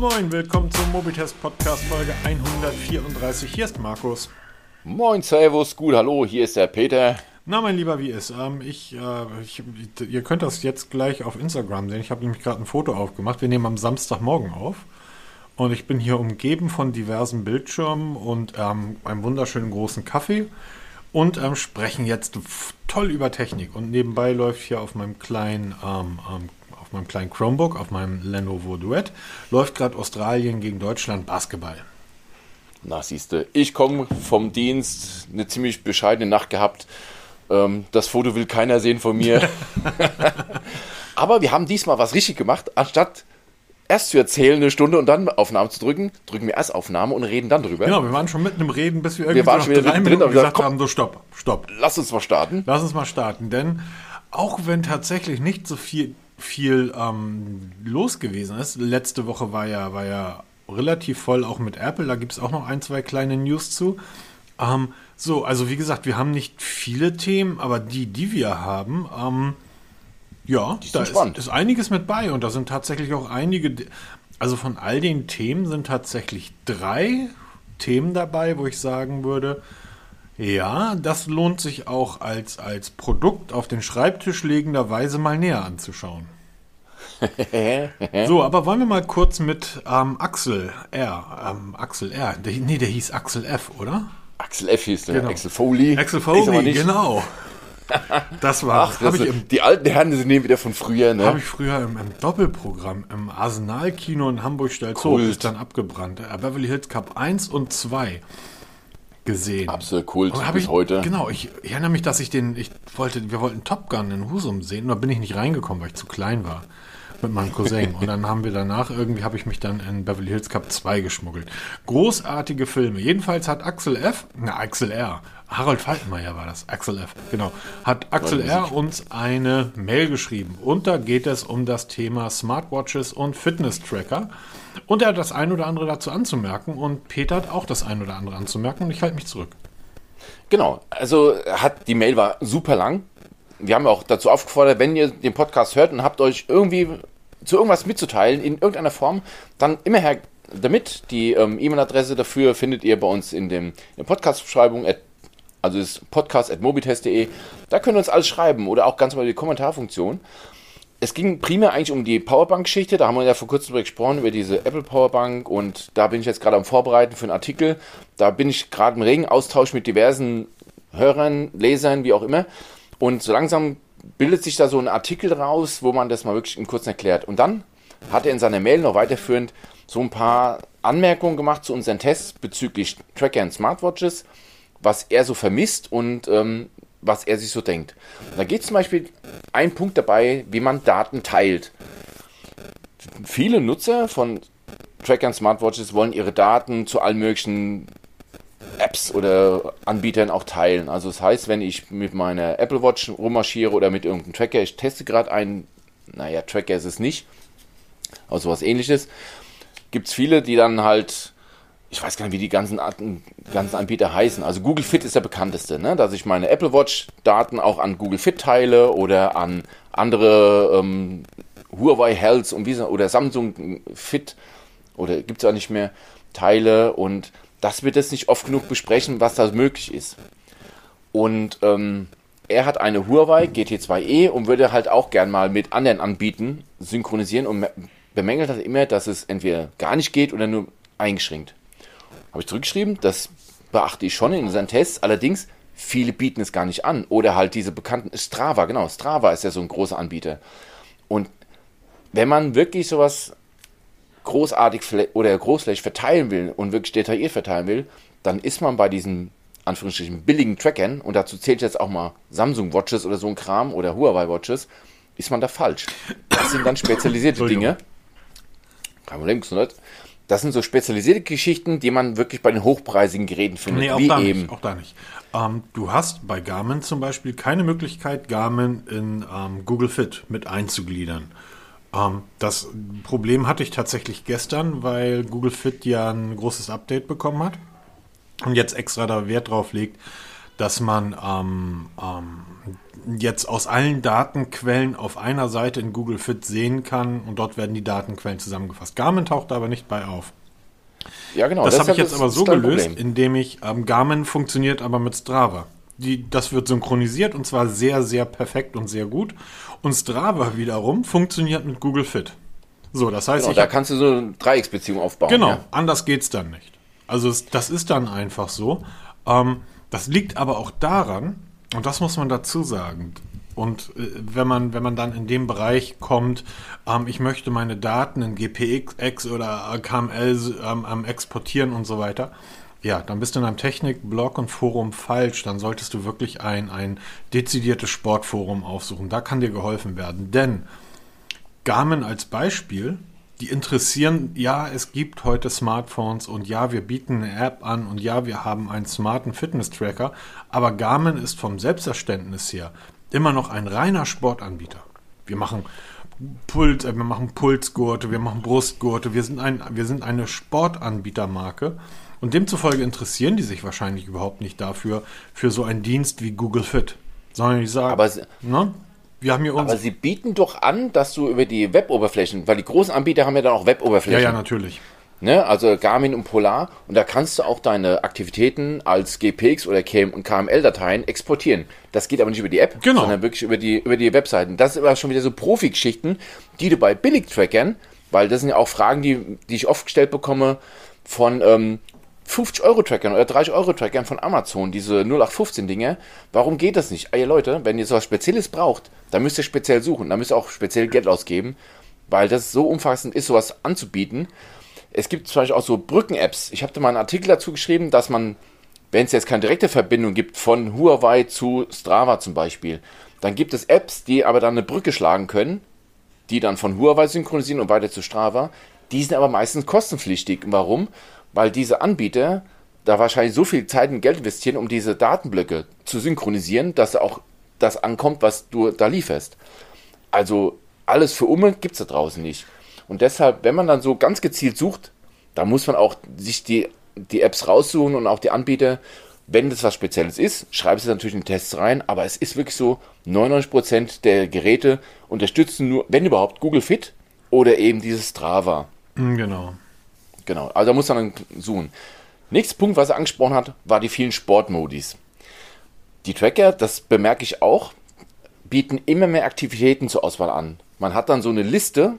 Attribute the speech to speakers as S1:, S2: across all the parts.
S1: moin, willkommen zum Mobitest Podcast Folge 134. Hier ist Markus.
S2: Moin, Servus, gut, hallo, hier ist der Peter.
S1: Na, mein Lieber, wie ist? Ähm, ich, äh, ich, ihr könnt das jetzt gleich auf Instagram sehen. Ich habe nämlich gerade ein Foto aufgemacht. Wir nehmen am Samstagmorgen auf. Und ich bin hier umgeben von diversen Bildschirmen und ähm, einem wunderschönen großen Kaffee. Und ähm, sprechen jetzt toll über Technik. Und nebenbei läuft hier auf meinem kleinen ähm, ähm, auf meinem kleinen Chromebook, auf meinem Lenovo Duett, läuft gerade Australien gegen Deutschland Basketball.
S2: Na, siehste, ich komme vom Dienst, eine ziemlich bescheidene Nacht gehabt. Ähm, das Foto will keiner sehen von mir. Aber wir haben diesmal was richtig gemacht. Anstatt erst zu erzählen eine Stunde und dann Aufnahme zu drücken, drücken wir erst Aufnahme und reden dann drüber.
S1: Genau, wir waren schon mitten im Reden, bis wir irgendwie
S2: wir waren
S1: so
S2: schon
S1: drei
S2: drin,
S1: Minuten gesagt
S2: komm,
S1: haben, so stopp, stopp.
S2: Lass uns mal starten.
S1: Lass uns mal starten, denn auch wenn tatsächlich nicht so viel viel ähm, los gewesen ist. Letzte Woche war ja, war ja relativ voll auch mit Apple. Da gibt es auch noch ein, zwei kleine News zu. Ähm, so, also wie gesagt, wir haben nicht viele Themen, aber die, die wir haben, ähm, ja, da ist, ist, einiges mit bei und da sind tatsächlich auch einige, also von all den Themen sind tatsächlich drei Themen dabei, wo ich sagen würde, ja, das lohnt sich auch als, als Produkt auf den Schreibtisch legenderweise mal näher anzuschauen. so, aber wollen wir mal kurz mit ähm, Axel R. Ähm, Axel R. Der, nee, der hieß Axel F, oder?
S2: Axel F hieß der. Genau. Axel Foley.
S1: Axel Foley, genau. Das war.
S2: Ach, das ich im, die alten Herren sind nehmen wieder von früher, ne?
S1: Habe ich früher im, im, Doppelprogramm im Arsenal-Kino in Hamburg-Stelzow ist dann abgebrannt. Äh, Beverly Hills Cup 1 und 2 gesehen.
S2: Absolut Kult
S1: bis ich, heute. Genau, ich, ich, erinnere mich, dass ich den, ich wollte, wir wollten Top Gun in Husum sehen, da bin ich nicht reingekommen, weil ich zu klein war mit meinem Cousin. Und dann haben wir danach, irgendwie habe ich mich dann in Beverly Hills Cup 2 geschmuggelt. Großartige Filme. Jedenfalls hat Axel F., na, Axel R., Harold Falkenmeier war das, Axel F., genau, hat Axel R. uns eine Mail geschrieben. Und da geht es um das Thema Smartwatches und Fitness-Tracker. Und er hat das ein oder andere dazu anzumerken und Peter hat auch das ein oder andere anzumerken und ich halte mich zurück.
S2: Genau, also hat die Mail war super lang. Wir haben auch dazu aufgefordert, wenn ihr den Podcast hört und habt euch irgendwie zu irgendwas mitzuteilen in irgendeiner Form, dann immer her damit. Die ähm, E-Mail-Adresse dafür findet ihr bei uns in, dem, in der Podcast-Beschreibung, also ist podcast.mobitest.de. Da könnt ihr uns alles schreiben oder auch ganz mal die Kommentarfunktion es ging primär eigentlich um die Powerbank-Geschichte. Da haben wir ja vor kurzem darüber gesprochen, über diese Apple Powerbank. Und da bin ich jetzt gerade am Vorbereiten für einen Artikel. Da bin ich gerade im regen Austausch mit diversen Hörern, Lesern, wie auch immer. Und so langsam bildet sich da so ein Artikel raus, wo man das mal wirklich in kurz erklärt. Und dann hat er in seiner Mail noch weiterführend so ein paar Anmerkungen gemacht zu unseren Tests bezüglich Tracker und Smartwatches, was er so vermisst und ähm, was er sich so denkt. Da geht zum Beispiel ein Punkt dabei, wie man Daten teilt. Viele Nutzer von Trackern Smartwatches wollen ihre Daten zu allen möglichen Apps oder Anbietern auch teilen. Also das heißt, wenn ich mit meiner Apple Watch rummarschiere oder mit irgendeinem Tracker, ich teste gerade einen, naja, Tracker ist es nicht, aber sowas ähnliches, gibt es viele, die dann halt ich weiß gar nicht, wie die ganzen, ganzen Anbieter heißen. Also Google Fit ist der bekannteste, ne? dass ich meine Apple Watch Daten auch an Google Fit teile oder an andere ähm, Huawei Health und wie, oder Samsung Fit oder gibt es auch nicht mehr teile und das wird es nicht oft genug besprechen, was da möglich ist. Und ähm, er hat eine Huawei GT2e und würde halt auch gern mal mit anderen Anbietern synchronisieren und bemängelt hat immer, dass es entweder gar nicht geht oder nur eingeschränkt. Habe ich zurückgeschrieben, das beachte ich schon in unseren Tests, allerdings viele bieten es gar nicht an. Oder halt diese bekannten Strava, genau, Strava ist ja so ein großer Anbieter. Und wenn man wirklich sowas großartig oder großflächig verteilen will und wirklich detailliert verteilen will, dann ist man bei diesen Anführungsstrichen billigen Trackern, und dazu zählt jetzt auch mal Samsung Watches oder so ein Kram oder Huawei Watches, ist man da falsch. Das sind dann spezialisierte Dinge. Kein Problem, Gesundheit. Das sind so spezialisierte Geschichten, die man wirklich bei den hochpreisigen Geräten findet.
S1: Nee, auch, wie da, eben. Nicht, auch da nicht. Ähm, du hast bei Garmin zum Beispiel keine Möglichkeit, Garmin in ähm, Google Fit mit einzugliedern. Ähm, das Problem hatte ich tatsächlich gestern, weil Google Fit ja ein großes Update bekommen hat und jetzt extra da Wert drauf legt, dass man ähm, ähm, jetzt aus allen Datenquellen auf einer Seite in Google Fit sehen kann und dort werden die Datenquellen zusammengefasst. Garmin taucht da aber nicht bei auf.
S2: Ja, genau.
S1: Das habe ich jetzt aber so gelöst, Problem. indem ich, ähm, Garmin funktioniert aber mit Strava. Die, das wird synchronisiert und zwar sehr, sehr perfekt und sehr gut. Und Strava wiederum funktioniert mit Google Fit. So, das heißt,
S2: genau, da kannst du so eine Dreiecksbeziehung aufbauen.
S1: Genau, ja. anders geht's dann nicht. Also das ist dann einfach so. Ähm, das liegt aber auch daran, und das muss man dazu sagen, und äh, wenn man, wenn man dann in dem Bereich kommt, ähm, ich möchte meine Daten in GPX oder KML ähm, exportieren und so weiter, ja, dann bist du in einem Technik-Blog und Forum falsch. Dann solltest du wirklich ein, ein dezidiertes Sportforum aufsuchen. Da kann dir geholfen werden. Denn Garmin als Beispiel, die interessieren, ja, es gibt heute Smartphones und ja, wir bieten eine App an und ja, wir haben einen smarten Fitness-Tracker. Aber Garmin ist vom Selbstverständnis her immer noch ein reiner Sportanbieter. Wir machen Puls, äh, wir machen Pulsgurte, wir machen Brustgurte, wir sind, ein, wir sind eine Sportanbietermarke. Und demzufolge interessieren die sich wahrscheinlich überhaupt nicht dafür, für so einen Dienst wie Google Fit. Sondern die sagen,
S2: aber, ne? wir haben hier aber sie bieten doch an, dass du über die Web-Oberflächen, weil die großen Anbieter haben ja dann auch Web-Oberflächen.
S1: Ja, ja, natürlich.
S2: Ne? Also Garmin und Polar. Und da kannst du auch deine Aktivitäten als GPX oder KML-Dateien exportieren. Das geht aber nicht über die App,
S1: genau.
S2: sondern wirklich über die, über die Webseiten. Das ist aber schon wieder so Profi-Geschichten, die du bei Billig-Trackern, weil das sind ja auch Fragen, die, die ich oft gestellt bekomme von ähm, 50-Euro-Trackern oder 30-Euro-Trackern von Amazon, diese 0815-Dinge. Warum geht das nicht? Ey Leute, wenn ihr sowas Spezielles braucht, dann müsst ihr speziell suchen, dann müsst ihr auch speziell Geld ausgeben, weil das so umfassend ist, sowas anzubieten. Es gibt zum Beispiel auch so Brücken-Apps. Ich habe da mal einen Artikel dazu geschrieben, dass man, wenn es jetzt keine direkte Verbindung gibt von Huawei zu Strava zum Beispiel, dann gibt es Apps, die aber dann eine Brücke schlagen können, die dann von Huawei synchronisieren und weiter zu Strava. Die sind aber meistens kostenpflichtig. Warum? Weil diese Anbieter da wahrscheinlich so viel Zeit und Geld investieren, um diese Datenblöcke zu synchronisieren, dass auch das ankommt, was du da lieferst. Also alles für Umme gibt es da draußen nicht. Und deshalb, wenn man dann so ganz gezielt sucht, da muss man auch sich die, die Apps raussuchen und auch die Anbieter. Wenn das was Spezielles ist, schreibe es natürlich in Tests rein, aber es ist wirklich so, 99% der Geräte unterstützen nur, wenn überhaupt, Google Fit oder eben dieses Strava.
S1: Mhm, genau.
S2: Genau, also da muss man dann suchen. Nächster Punkt, was er angesprochen hat, war die vielen Sportmodis. Die Tracker, das bemerke ich auch, bieten immer mehr Aktivitäten zur Auswahl an. Man hat dann so eine Liste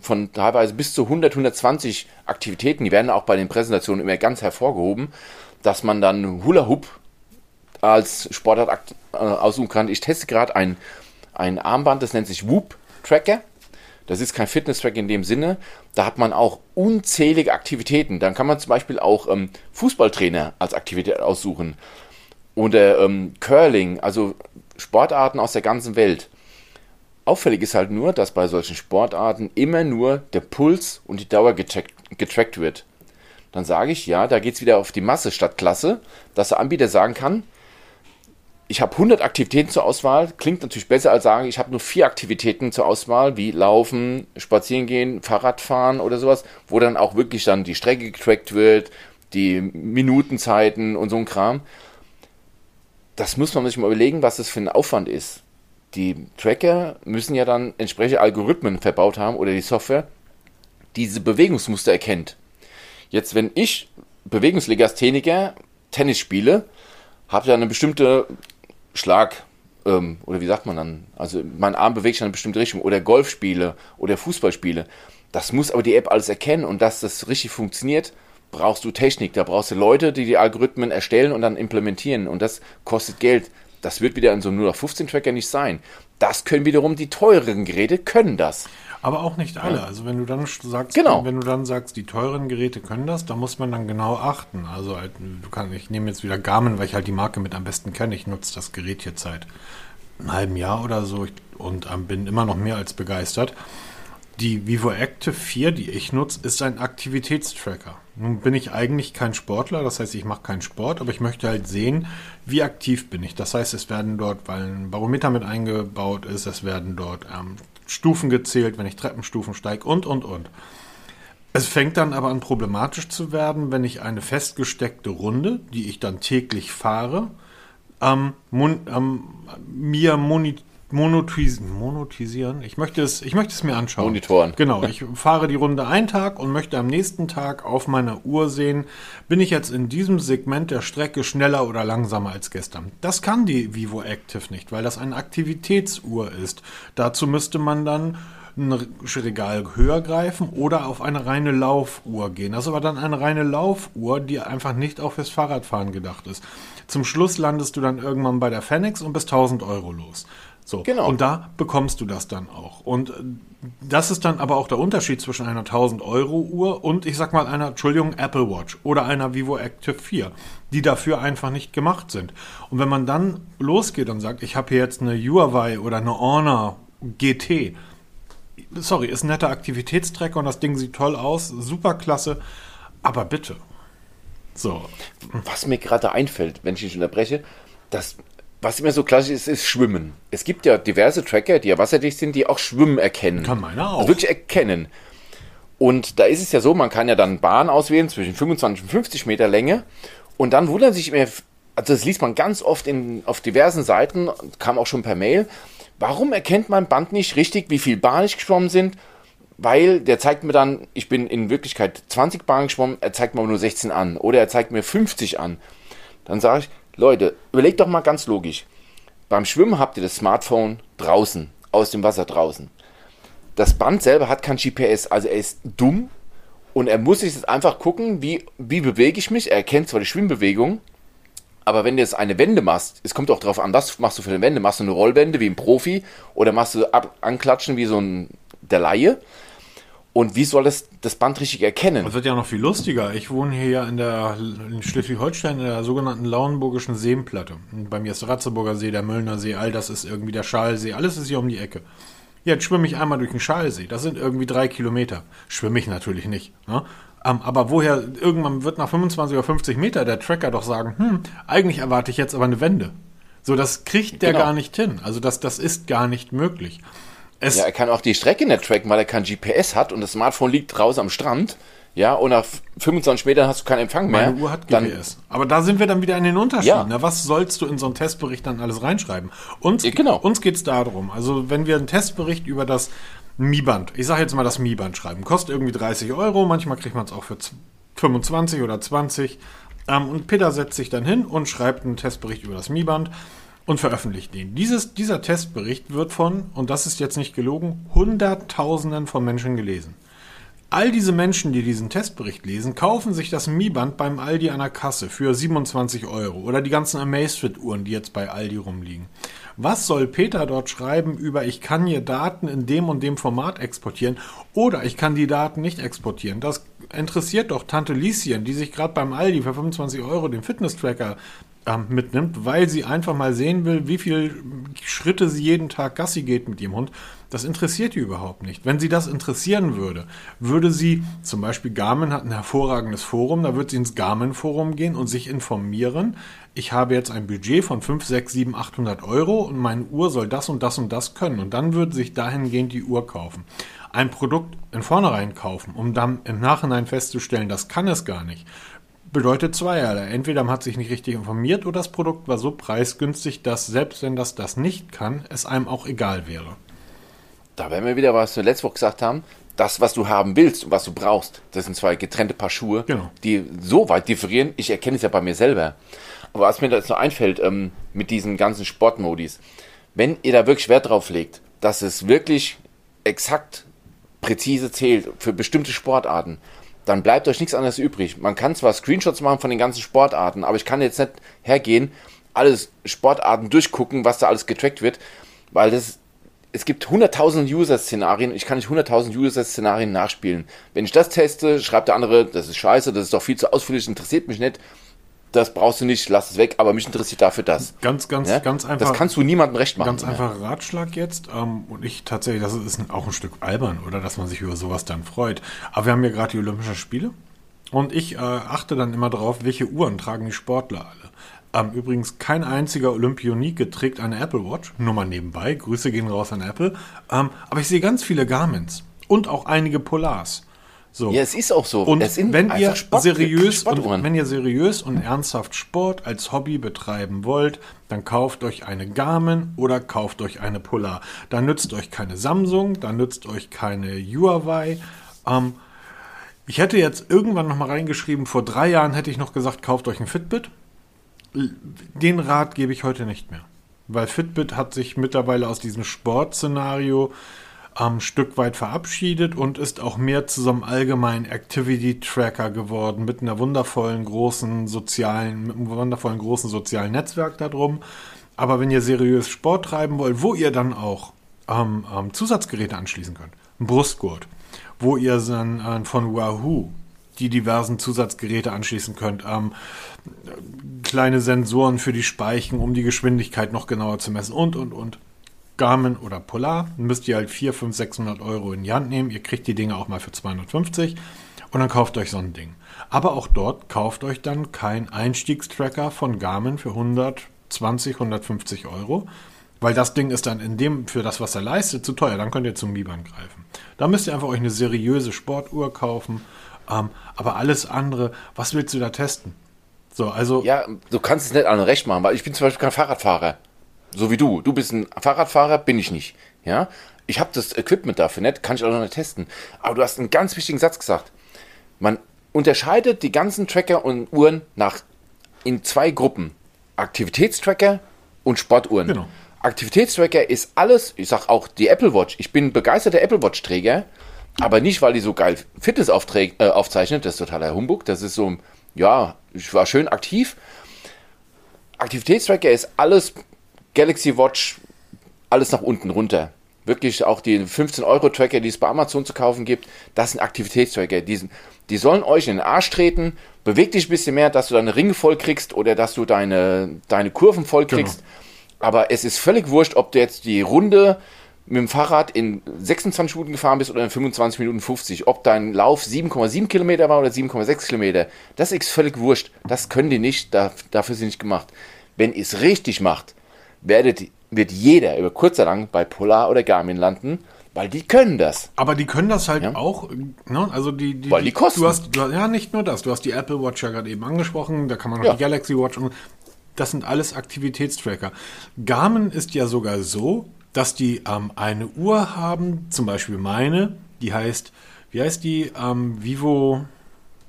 S2: von teilweise bis zu 100, 120 Aktivitäten, die werden auch bei den Präsentationen immer ganz hervorgehoben, dass man dann Hula Hoop als Sportart äh, aussuchen kann. Ich teste gerade ein, ein Armband, das nennt sich Whoop Tracker. Das ist kein Fitness-Track in dem Sinne. Da hat man auch unzählige Aktivitäten. Dann kann man zum Beispiel auch ähm, Fußballtrainer als Aktivität aussuchen. Oder ähm, Curling, also Sportarten aus der ganzen Welt. Auffällig ist halt nur, dass bei solchen Sportarten immer nur der Puls und die Dauer getrackt, getrackt wird. Dann sage ich, ja, da geht es wieder auf die Masse statt Klasse, dass der Anbieter sagen kann, ich habe 100 Aktivitäten zur Auswahl. Klingt natürlich besser als sagen, ich habe nur vier Aktivitäten zur Auswahl, wie Laufen, Spazierengehen, Fahrradfahren oder sowas, wo dann auch wirklich dann die Strecke getrackt wird, die Minutenzeiten und so ein Kram. Das muss man sich mal überlegen, was das für ein Aufwand ist die Tracker müssen ja dann entsprechende Algorithmen verbaut haben oder die Software, die diese Bewegungsmuster erkennt. Jetzt, wenn ich Bewegungslegastheniker Tennis spiele, habe ich eine bestimmte Schlag, ähm, oder wie sagt man dann, also mein Arm bewegt sich in eine bestimmte Richtung, oder Golf spiele oder Fußball spiele. Das muss aber die App alles erkennen und dass das richtig funktioniert, brauchst du Technik. Da brauchst du Leute, die die Algorithmen erstellen und dann implementieren und das kostet Geld. Das wird wieder in so einem 0815 Tracker nicht sein. Das können wiederum die teureren Geräte können das.
S1: Aber auch nicht alle. Also wenn du dann sagst,
S2: genau.
S1: wenn du dann sagst, die teuren Geräte können das, da muss man dann genau achten. Also halt, du kannst, ich nehme jetzt wieder Garmin, weil ich halt die Marke mit am besten kenne. Ich nutze das Gerät jetzt seit einem halben Jahr oder so und ähm, bin immer noch mehr als begeistert. Die Vivo Active 4, die ich nutze, ist ein Aktivitätstracker. Nun bin ich eigentlich kein Sportler, das heißt, ich mache keinen Sport, aber ich möchte halt sehen, wie aktiv bin ich. Das heißt, es werden dort, weil ein Barometer mit eingebaut ist, es werden dort ähm, Stufen gezählt, wenn ich Treppenstufen steige und, und, und. Es fängt dann aber an problematisch zu werden, wenn ich eine festgesteckte Runde, die ich dann täglich fahre, ähm, mon, ähm, mir moni monotisieren, monotisieren. Ich möchte es, ich möchte es mir anschauen.
S2: Monitoren.
S1: Genau. Ich fahre die Runde einen Tag und möchte am nächsten Tag auf meiner Uhr sehen, bin ich jetzt in diesem Segment der Strecke schneller oder langsamer als gestern. Das kann die Vivo Active nicht, weil das eine Aktivitätsuhr ist. Dazu müsste man dann ein Regal höher greifen oder auf eine reine Laufuhr gehen. Das ist aber dann eine reine Laufuhr, die einfach nicht auch fürs Fahrradfahren gedacht ist. Zum Schluss landest du dann irgendwann bei der Fenix und bist 1000 Euro los. So.
S2: Genau.
S1: Und da bekommst du das dann auch. Und äh, das ist dann aber auch der Unterschied zwischen einer 1000 Euro Uhr und ich sag mal einer, Entschuldigung, Apple Watch oder einer Vivo Active 4, die dafür einfach nicht gemacht sind. Und wenn man dann losgeht und sagt, ich habe hier jetzt eine Huawei oder eine Honor GT, sorry, ist ein netter Aktivitätstrecker und das Ding sieht toll aus, super klasse, aber bitte. So.
S2: Was mir gerade einfällt, wenn ich dich unterbreche, das was immer so klassisch ist, ist Schwimmen. Es gibt ja diverse Tracker, die ja wasserdicht sind, die auch Schwimmen erkennen.
S1: Kann meiner auch.
S2: Also wirklich erkennen. Und da ist es ja so, man kann ja dann Bahn auswählen zwischen 25 und 50 Meter Länge. Und dann wundern sich immer, also das liest man ganz oft in, auf diversen Seiten, kam auch schon per Mail. Warum erkennt mein Band nicht richtig, wie viel Bahn ich geschwommen sind? Weil der zeigt mir dann, ich bin in Wirklichkeit 20 Bahnen geschwommen, er zeigt mir nur 16 an. Oder er zeigt mir 50 an. Dann sage ich, Leute, überlegt doch mal ganz logisch. Beim Schwimmen habt ihr das Smartphone draußen, aus dem Wasser draußen. Das Band selber hat kein GPS, also er ist dumm und er muss sich jetzt einfach gucken, wie, wie bewege ich mich. Er erkennt zwar die Schwimmbewegung, aber wenn du jetzt eine Wende machst, es kommt auch darauf an, was machst du für eine Wende. Machst du eine Rollwende wie ein Profi oder machst du ab, anklatschen wie so ein der Laie? Und wie soll es das Band richtig erkennen?
S1: Das wird ja noch viel lustiger. Ich wohne hier ja in der in Schleswig-Holstein in der sogenannten Lauenburgischen Seenplatte. Bei mir ist der Ratzeburger See, der Möllner See, all das ist irgendwie der Schalsee. Alles ist hier um die Ecke. Jetzt schwimme ich einmal durch den Schalsee. Das sind irgendwie drei Kilometer. Schwimme ich natürlich nicht. Ne? Ähm, aber woher, irgendwann wird nach 25 oder 50 Meter der Tracker doch sagen, hm, eigentlich erwarte ich jetzt aber eine Wende. So, das kriegt der
S2: Genau.
S1: gar nicht hin. Also das, das ist gar nicht möglich. Es,
S2: Ja, er kann auch die Strecke nicht tracken, weil er kein GPS hat und das Smartphone liegt draußen am Strand. Ja, und nach 25 Metern hast du keinen Empfang mehr.
S1: Meine Uhr hat
S2: Dann-
S1: GPS. Aber da sind wir dann wieder in den Unterschieden.
S2: Ja.
S1: Ne? Was sollst du in so einen Testbericht dann alles reinschreiben? Uns,
S2: Ja, genau.
S1: uns geht es darum, also wenn wir einen Testbericht über das Mi-Band, ich sage jetzt mal das Mi-Band schreiben, kostet irgendwie 30 Euro, manchmal kriegt man es auch für z- 25 oder 20. Ähm, und Peter setzt sich dann hin und schreibt einen Testbericht über das Mi-Band und veröffentlicht den. Dieses, dieser Testbericht wird von, und das ist jetzt nicht gelogen, Hunderttausenden von Menschen gelesen. All diese Menschen, die diesen Testbericht lesen, kaufen sich das Mi-Band beim Aldi an der Kasse für 27 Euro oder die ganzen Amazfit-Uhren, die jetzt bei Aldi rumliegen. Was soll Peter dort schreiben über, ich kann hier Daten in dem und dem Format exportieren oder ich kann die Daten nicht exportieren? Das interessiert doch Tante Lieschen, die sich gerade beim Aldi für 25 Euro den Fitness-Tracker mitnimmt, weil sie einfach mal sehen will, wie viele Schritte sie jeden Tag Gassi geht mit ihrem Hund. Das interessiert die überhaupt nicht. Wenn sie das interessieren würde, würde sie, zum Beispiel Garmin hat ein hervorragendes Forum, da wird sie ins Garmin-Forum gehen und sich informieren. Ich habe jetzt ein Budget von 5, 6, 7, 800 Euro und meine Uhr soll das und das und das können. Und dann würde sich dahingehend die Uhr kaufen. Ein Produkt in vornherein kaufen, um dann im Nachhinein festzustellen, das kann es gar nicht, bedeutet zweierlei. Entweder man hat sich nicht richtig informiert oder das Produkt war so preisgünstig, dass selbst wenn das das nicht kann, es einem auch egal wäre.
S2: Da werden wir wieder, was wir letzte Woche gesagt haben. Das, was du haben willst und was du brauchst, das sind zwei getrennte Paar Schuhe,
S1: Genau.
S2: die so weit differieren. Ich erkenne es ja bei mir selber. Aber was mir da jetzt noch einfällt, ähm, mit diesen ganzen Sportmodis, wenn ihr da wirklich Wert drauf legt, dass es wirklich exakt präzise zählt für bestimmte Sportarten, dann bleibt euch nichts anderes übrig. Man kann zwar Screenshots machen von den ganzen Sportarten, aber ich kann jetzt nicht hergehen, alles Sportarten durchgucken, was da alles getrackt wird, weil das es gibt 100.000 User-Szenarien, ich kann nicht 100.000 User-Szenarien nachspielen. Wenn ich das teste, schreibt der andere, das ist scheiße, das ist doch viel zu ausführlich, interessiert mich nicht. Das brauchst du nicht, lass es weg, aber mich interessiert dafür das.
S1: Ganz, ganz,
S2: Ja?
S1: ganz einfach.
S2: Das kannst du niemandem recht machen.
S1: Ganz einfacher Ratschlag jetzt. Ähm, und ich tatsächlich, das ist auch ein Stück albern, oder dass man sich über sowas dann freut. Aber wir haben ja gerade die Olympischen Spiele. Und ich äh, achte dann immer darauf, welche Uhren tragen die Sportler alle. Ähm, übrigens, kein einziger Olympionike trägt eine Apple Watch. Nur mal nebenbei. Grüße gehen raus an Apple. Ähm, aber ich sehe ganz viele Garmins. Und auch einige Polars. So.
S2: Ja, es ist auch so.
S1: Und wenn ihr
S2: Sport-
S1: seriös und wenn ihr seriös und ernsthaft Sport als Hobby betreiben wollt, dann kauft euch eine Garmin oder kauft euch eine Polar. Da nützt euch keine Samsung, da nützt euch keine Huawei. Ähm, ich hätte jetzt irgendwann noch mal reingeschrieben, vor drei Jahren hätte ich noch gesagt, kauft euch ein Fitbit. Den Rat gebe ich heute nicht mehr. Weil Fitbit hat sich mittlerweile aus diesem Sportszenario ein Stück weit verabschiedet und ist auch mehr zu so einem allgemeinen Activity-Tracker geworden mit einer wundervollen großen sozialen, mit einem wundervollen großen sozialen Netzwerk darum. Aber wenn ihr seriös Sport treiben wollt, wo ihr dann auch ähm, ähm, Zusatzgeräte anschließen könnt, ein Brustgurt, wo ihr dann äh, von Wahoo die diversen Zusatzgeräte anschließen könnt, ähm, kleine Sensoren für die Speichen, um die Geschwindigkeit noch genauer zu messen und, und, und. Garmin oder Polar, müsst ihr halt 4, 5, 600 Euro in die Hand nehmen. Ihr kriegt die Dinge auch mal für 250 und dann kauft euch so ein Ding. Aber auch dort kauft euch dann kein Einstiegstracker von Garmin für 120, 150 Euro, weil das Ding ist dann in dem, für das, was er leistet, zu teuer. Dann könnt ihr zum Miban greifen. Da müsst ihr einfach euch eine seriöse Sportuhr kaufen. Ähm, aber alles andere, was willst du da testen? So, also
S2: Ja, du kannst es nicht allen recht machen, weil ich bin zum Beispiel kein Fahrradfahrer. So wie du. Du bist ein Fahrradfahrer, bin ich nicht. Ja? Ich habe das Equipment dafür nicht, kann ich auch noch nicht testen. Aber du hast einen ganz wichtigen Satz gesagt. Man unterscheidet die ganzen Tracker und Uhren nach in zwei Gruppen. Aktivitätstracker und Sportuhren.
S1: Genau.
S2: Aktivitätstracker ist alles, ich sag auch die Apple Watch. Ich bin begeisterter Apple Watch Träger, aber nicht, weil die so geil Fitness äh, aufzeichnet. Das ist totaler Humbug. Das ist so, ja, ich war schön aktiv. Aktivitätstracker ist alles Galaxy Watch, alles nach unten runter. Wirklich auch die 15-Euro-Tracker, die es bei Amazon zu kaufen gibt, das sind Aktivitätstracker. Die, sind- die sollen euch in den Arsch treten, beweg dich ein bisschen mehr, dass du deine Ringe voll kriegst oder dass du deine, deine Kurven voll kriegst. Aber es ist völlig wurscht, ob du jetzt die Runde mit dem Fahrrad in 26 Minuten gefahren bist oder in 25 Minuten 50. Ob dein Lauf 7,7 Kilometer war oder 7,6 Kilometer. Das ist völlig wurscht. Das können die nicht, da, dafür sind sie nicht gemacht. Wenn ihr es richtig macht, werdet, wird jeder über kurz oder lang bei Polar oder Garmin landen, weil die können das.
S1: Aber die können das halt
S2: Ja.
S1: auch, ne? Also die, die,
S2: Weil die kosten.
S1: Du hast, du, hast- ja, nicht nur das. Du hast die Apple Watch ja gerade eben angesprochen. Da kann man noch
S2: Ja.
S1: die Galaxy Watch und das sind alles Aktivitätstracker. Garmin ist ja sogar so, dass die ähm, eine Uhr haben, zum Beispiel meine, die heißt, wie heißt die? Ähm, Vivo.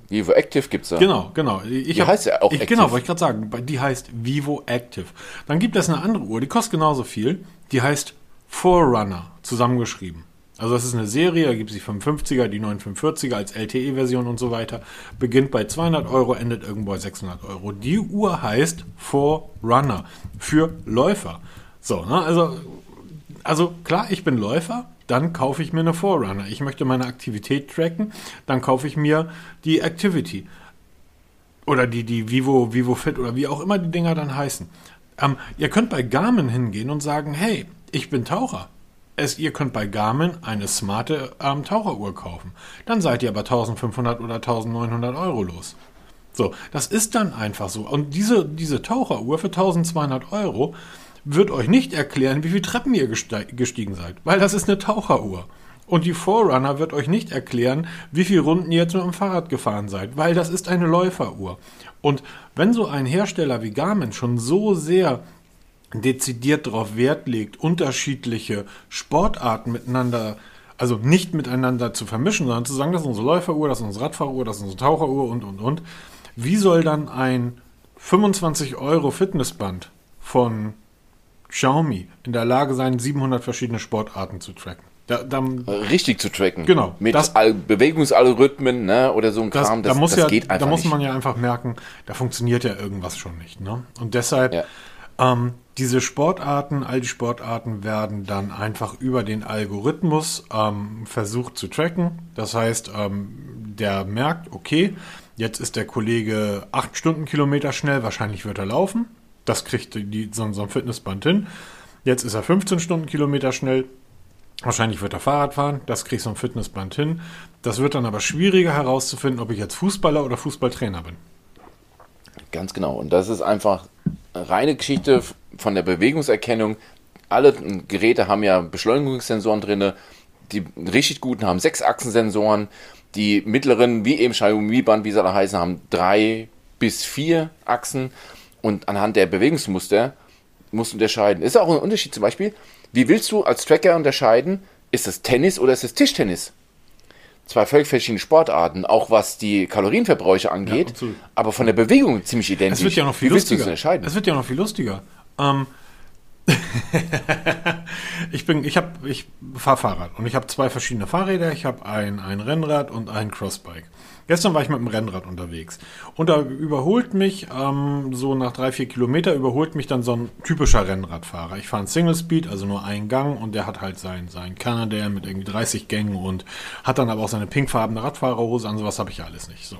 S2: Vivo Active gibt's da.
S1: Genau, genau. Ich
S2: Die
S1: hab-
S2: heißt ja auch
S1: ich,
S2: Active.
S1: Genau, wollte ich gerade sagen. Die heißt Vivo Active. Dann gibt es eine andere Uhr, die kostet genauso viel. Die heißt Forerunner, zusammengeschrieben. Also das ist eine Serie, da gibt es die 55er, die 945er als LTE-Version und so weiter. Beginnt bei 200 Euro, endet irgendwo bei 600 Euro. Die Uhr heißt Forerunner, für Läufer. So, ne, also, also klar, ich bin Läufer, dann kaufe ich mir eine Forerunner. Ich möchte meine Aktivität tracken, dann kaufe ich mir die Activity oder die, die Vivo, Vivo Fit oder wie auch immer die Dinger dann heißen. Ähm, ihr könnt bei Garmin hingehen und sagen, hey, ich bin Taucher. Es, ihr könnt bei Garmin eine smarte ähm, Taucheruhr kaufen. Dann seid ihr aber 1500 oder 1900 Euro los. So, das ist dann einfach so. Und diese, diese Taucheruhr für 1200 Euro wird euch nicht erklären, wie viele Treppen ihr gestiegen seid, weil das ist eine Taucheruhr. Und die Forerunner wird euch nicht erklären, wie viele Runden ihr jetzt mit dem Fahrrad gefahren seid, weil das ist eine Läuferuhr. Und wenn so ein Hersteller wie Garmin schon so sehr dezidiert darauf Wert legt, unterschiedliche Sportarten miteinander, also nicht miteinander zu vermischen, sondern zu sagen, das ist unsere Läuferuhr, das ist unsere Radfahruhr, das ist unsere Taucheruhr und, und, und. Wie soll dann ein 25 Euro Fitnessband von Xiaomi in der Lage sein, 700 verschiedene Sportarten zu tracken? Da, da,
S2: Richtig zu tracken.
S1: Genau.
S2: Mit
S1: Das-
S2: Al Bewegungsalgorithmen ne, oder so ein
S1: das,
S2: Kram.
S1: da muss,
S2: das
S1: ja,
S2: geht einfach
S1: da muss
S2: nicht.
S1: man ja einfach merken, da funktioniert ja irgendwas schon nicht. Ne? Und deshalb,
S2: Ja.
S1: ähm, diese Sportarten, all die Sportarten werden dann einfach über den Algorithmus ähm, versucht zu tracken. Das heißt, ähm, der merkt, okay, jetzt ist der Kollege 8 Stundenkilometer schnell, wahrscheinlich wird er laufen. Das kriegt die, so, so ein Fitnessband hin. Jetzt ist er 15 Stundenkilometer schnell, Wahrscheinlich wird er Fahrrad fahren, das kriegt so ein Fitnessband hin. Das wird dann aber schwieriger herauszufinden, ob ich jetzt Fußballer oder Fußballtrainer bin.
S2: Ganz genau. Und das ist einfach eine reine Geschichte von der Bewegungserkennung. Alle Geräte haben ja Beschleunigungssensoren drin. Die richtig guten haben sechs Achsensensoren. Die mittleren, wie eben Xiaomi Band, wie sie da heißen, haben drei bis vier Achsen. Und anhand der Bewegungsmuster musst du unterscheiden. Ist auch ein Unterschied zum Beispiel, wie willst du als Tracker unterscheiden, ist es Tennis oder ist es Tischtennis? Zwei völlig verschiedene Sportarten, auch was die Kalorienverbräuche angeht,
S1: Ja,
S2: aber von der Bewegung ziemlich identisch.
S1: Es wird ja noch viel
S2: wie
S1: lustiger.
S2: unterscheiden?
S1: Es wird ja noch viel lustiger. Ähm, ich bin, ich habe, ich fahre Fahrrad und ich habe zwei verschiedene Fahrräder. Ich habe ein, ein Rennrad und ein Crossbike. Gestern war ich mit dem Rennrad unterwegs und da überholt mich ähm, so nach drei vier Kilometer überholt mich dann so ein typischer Rennradfahrer. Ich fahre einen Single Speed, also nur einen Gang und der hat halt sein sein Canadair mit irgendwie 30 Gängen und hat dann aber auch seine pinkfarbene Radfahrerhose an. Sowas habe ich ja alles nicht. So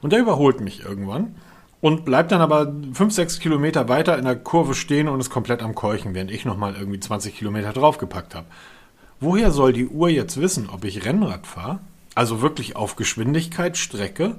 S1: und der überholt mich irgendwann und bleibt dann aber 5, 6 Kilometer weiter in der Kurve stehen und ist komplett am Keuchen, während ich nochmal irgendwie 20 Kilometer draufgepackt habe. Woher soll die Uhr jetzt wissen, ob ich Rennrad fahre, also wirklich auf Geschwindigkeit, Strecke,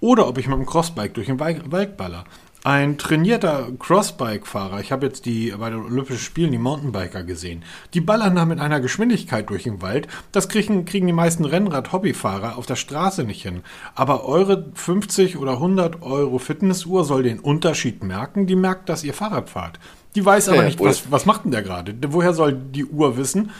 S1: oder ob ich mit dem Crossbike durch den Wald baller? Ein trainierter Crossbike-Fahrer, ich habe jetzt die bei den Olympischen Spielen die Mountainbiker gesehen, die ballern da mit einer Geschwindigkeit durch den Wald. Das kriegen, kriegen die meisten Rennrad-Hobbyfahrer auf der Straße nicht hin. Aber eure 50 oder 100 Euro Fitnessuhr soll den Unterschied merken. Die merkt, dass ihr Fahrrad fahrt. Die weiß aber
S2: Ja,
S1: nicht, was, was macht denn der gerade? Woher soll die Uhr wissen?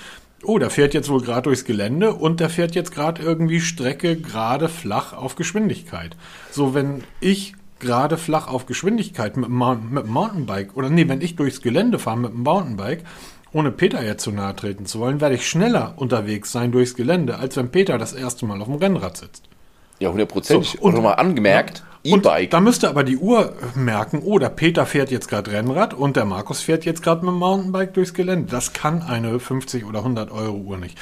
S1: Oh, der fährt jetzt wohl gerade durchs Gelände und der fährt jetzt gerade irgendwie Strecke gerade flach auf Geschwindigkeit. So, wenn ich gerade flach auf Geschwindigkeit mit, mit dem Mountainbike oder nee, wenn ich durchs Gelände fahre mit dem Mountainbike, ohne Peter jetzt zu nahe treten zu wollen, werde ich schneller unterwegs sein durchs Gelände, als wenn Peter das erste Mal auf dem Rennrad sitzt.
S2: Ja, hundertprozentig.
S1: So,
S2: und nochmal angemerkt,
S1: Und
S2: E-Bike.
S1: Da müsste aber die Uhr merken, oh, der Peter fährt jetzt gerade Rennrad und der Markus fährt jetzt gerade mit dem Mountainbike durchs Gelände. Das kann eine 50 oder 100 Euro Uhr nicht.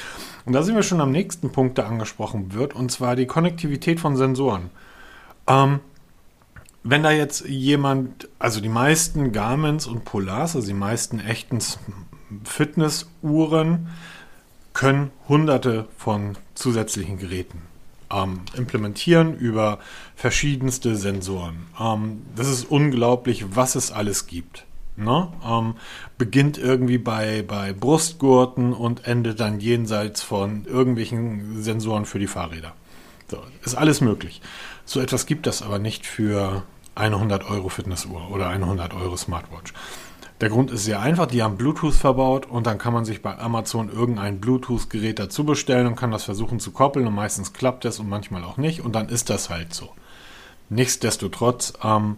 S1: Und da sind wir schon am nächsten Punkt, der angesprochen wird, und zwar die Konnektivität von Sensoren. Ähm, wenn da jetzt jemand, also die meisten Garmins und Polars, also die meisten echten Fitnessuhren, können hunderte von zusätzlichen Geräten ähm, implementieren über verschiedenste Sensoren. Ähm, das ist unglaublich, was es alles gibt. Ne? Ähm, beginnt irgendwie bei, bei Brustgurten und endet dann jenseits von irgendwelchen Sensoren für die Fahrräder. So, ist alles möglich. So etwas gibt es aber nicht für eine 100 Euro Fitnessuhr oder eine 100 Euro Smartwatch. Der Grund ist sehr einfach, die haben Bluetooth verbaut und dann kann man sich bei Amazon irgendein Bluetooth-Gerät dazu bestellen und kann das versuchen zu koppeln und meistens klappt das und manchmal auch nicht und dann ist das halt so. Nichtsdestotrotz, ähm,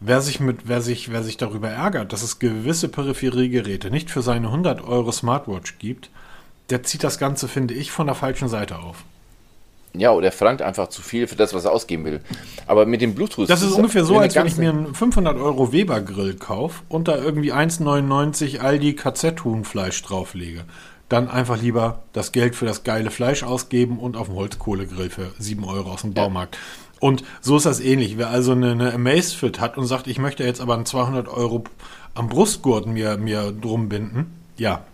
S1: wer sich mit, wer sich, wer sich darüber ärgert, dass es gewisse Peripheriegeräte nicht für seine 100 Euro Smartwatch gibt, der zieht das Ganze, finde ich, von der falschen Seite auf.
S2: Ja, oder er verlangt einfach zu viel für das, was er ausgeben will. Aber mit dem Bluetooth.
S1: Das ist ungefähr so, als wenn ich mir einen 500 Euro Weber Grill kaufe und da irgendwie 1,99 Aldi KZ-Huhnfleisch drauflege. Dann einfach lieber das Geld für das geile Fleisch ausgeben und auf dem Holzkohlegrill für 7 Euro aus dem Baumarkt. Und so ist das ähnlich. Wer also eine, eine Amazfit hat und sagt, ich möchte jetzt aber einen 200 Euro am Brustgurt mir, mir drum binden, ja,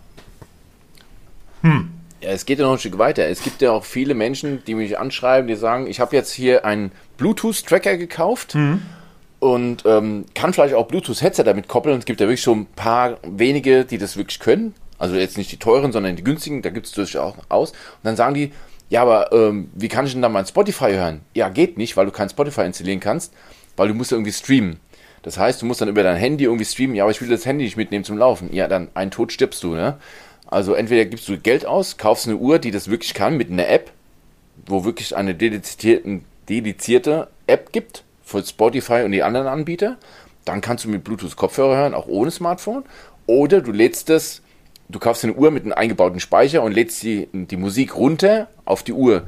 S2: Ja, es geht ja noch ein Stück weiter. Es gibt ja auch viele Menschen, die mich anschreiben, die sagen, ich habe jetzt hier einen Bluetooth-Tracker gekauft und ähm, kann vielleicht auch Bluetooth-Headset damit koppeln. Und es gibt ja wirklich schon ein paar wenige, die das wirklich können. Also jetzt nicht die teuren, sondern die günstigen, da gibt es durchaus aus. Und dann sagen die, ja, aber ähm, wie kann ich denn da mein Spotify hören? Ja, geht nicht, weil du kein Spotify installieren kannst, weil du musst ja irgendwie streamen. Das heißt, du musst dann über dein Handy irgendwie streamen. Ja, aber ich will das Handy nicht mitnehmen zum Laufen. Ja, dann ein Tod stirbst du, ne? Also entweder gibst du Geld aus, kaufst eine Uhr, die das wirklich kann, mit einer App, wo wirklich eine dedizierte, App gibt für Spotify und die anderen Anbieter. Dann kannst du mit Bluetooth Kopfhörer hören, auch ohne Smartphone. Oder du lädst das, du kaufst eine Uhr mit einem eingebauten Speicher und lädst die, die Musik runter auf die Uhr.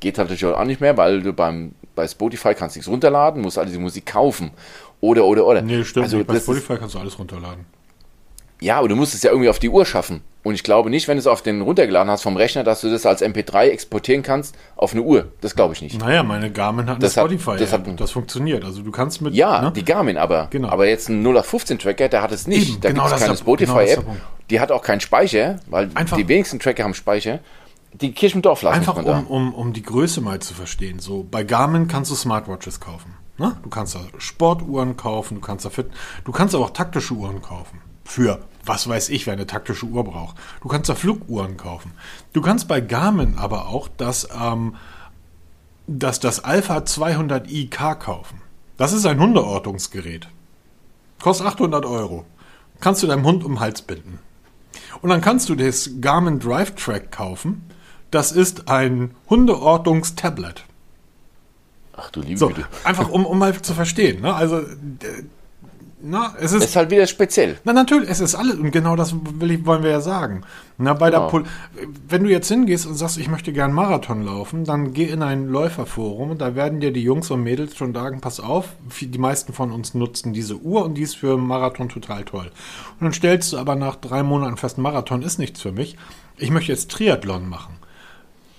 S2: Geht halt natürlich auch nicht mehr, weil du beim, bei Spotify kannst nichts runterladen, musst also die Musik kaufen. Oder, oder, oder.
S1: nee, stimmt
S2: also
S1: nicht. Bei Spotify kannst du alles runterladen.
S2: Ja, aber du musst es ja irgendwie auf die Uhr schaffen. Und ich glaube nicht, wenn du es auf den runtergeladen hast vom Rechner, dass du das als MP3 exportieren kannst auf eine Uhr. Das glaube ich nicht.
S1: Naja, meine Garmin hat eine
S2: Das hat-
S1: Spotify.
S2: das
S1: Das,
S2: hat-
S1: das funktioniert. Also du kannst mit.
S2: Ja,
S1: ne?
S2: die Garmin aber.
S1: Genau.
S2: Aber jetzt ein 0815-Tracker, der hat es nicht.
S1: Eben,
S2: da
S1: genau
S2: gibt es keine
S1: genau
S2: Spotify-App.
S1: Punkt.
S2: die hat auch keinen Speicher, weil
S1: Einfach-
S2: die wenigsten Tracker haben Speicher. Die Kirche im Dorf lassen
S1: Einfach um, um, um die Größe mal zu verstehen. So, bei Garmin kannst du Smartwatches kaufen. Ne? Du kannst da Sportuhren kaufen, du kannst da fit, du kannst aber auch taktische Uhren kaufen. Für was weiß ich, wer eine taktische Uhr braucht. Du kannst da Fluguhren kaufen. Du kannst bei Garmin aber auch das, ähm, das, das Alpha 200i kaufen. Das ist ein Hundeortungsgerät. Kostet 800 Euro. Kannst du deinem Hund um den Hals binden. Und dann kannst du das Garmin Drive Track kaufen. Das ist ein Hundeortungstablet.
S2: Ach du liebe
S1: So,
S2: Güte.
S1: einfach um, um mal zu verstehen. Ne? Also, na, es ist
S2: Ist halt wieder speziell.
S1: na natürlich, es ist alles und genau das will ich, wollen wir ja sagen. Na, bei der
S2: Genau.
S1: Pol wenn du jetzt hingehst und sagst, ich möchte gern Marathon laufen, dann geh in ein Läuferforum und da werden dir die Jungs und Mädels schon sagen, pass auf, die meisten von uns nutzen diese Uhr und die ist für Marathon total toll. Und dann stellst du aber nach drei Monaten fest, Marathon ist nichts für mich. Ich möchte jetzt Triathlon machen.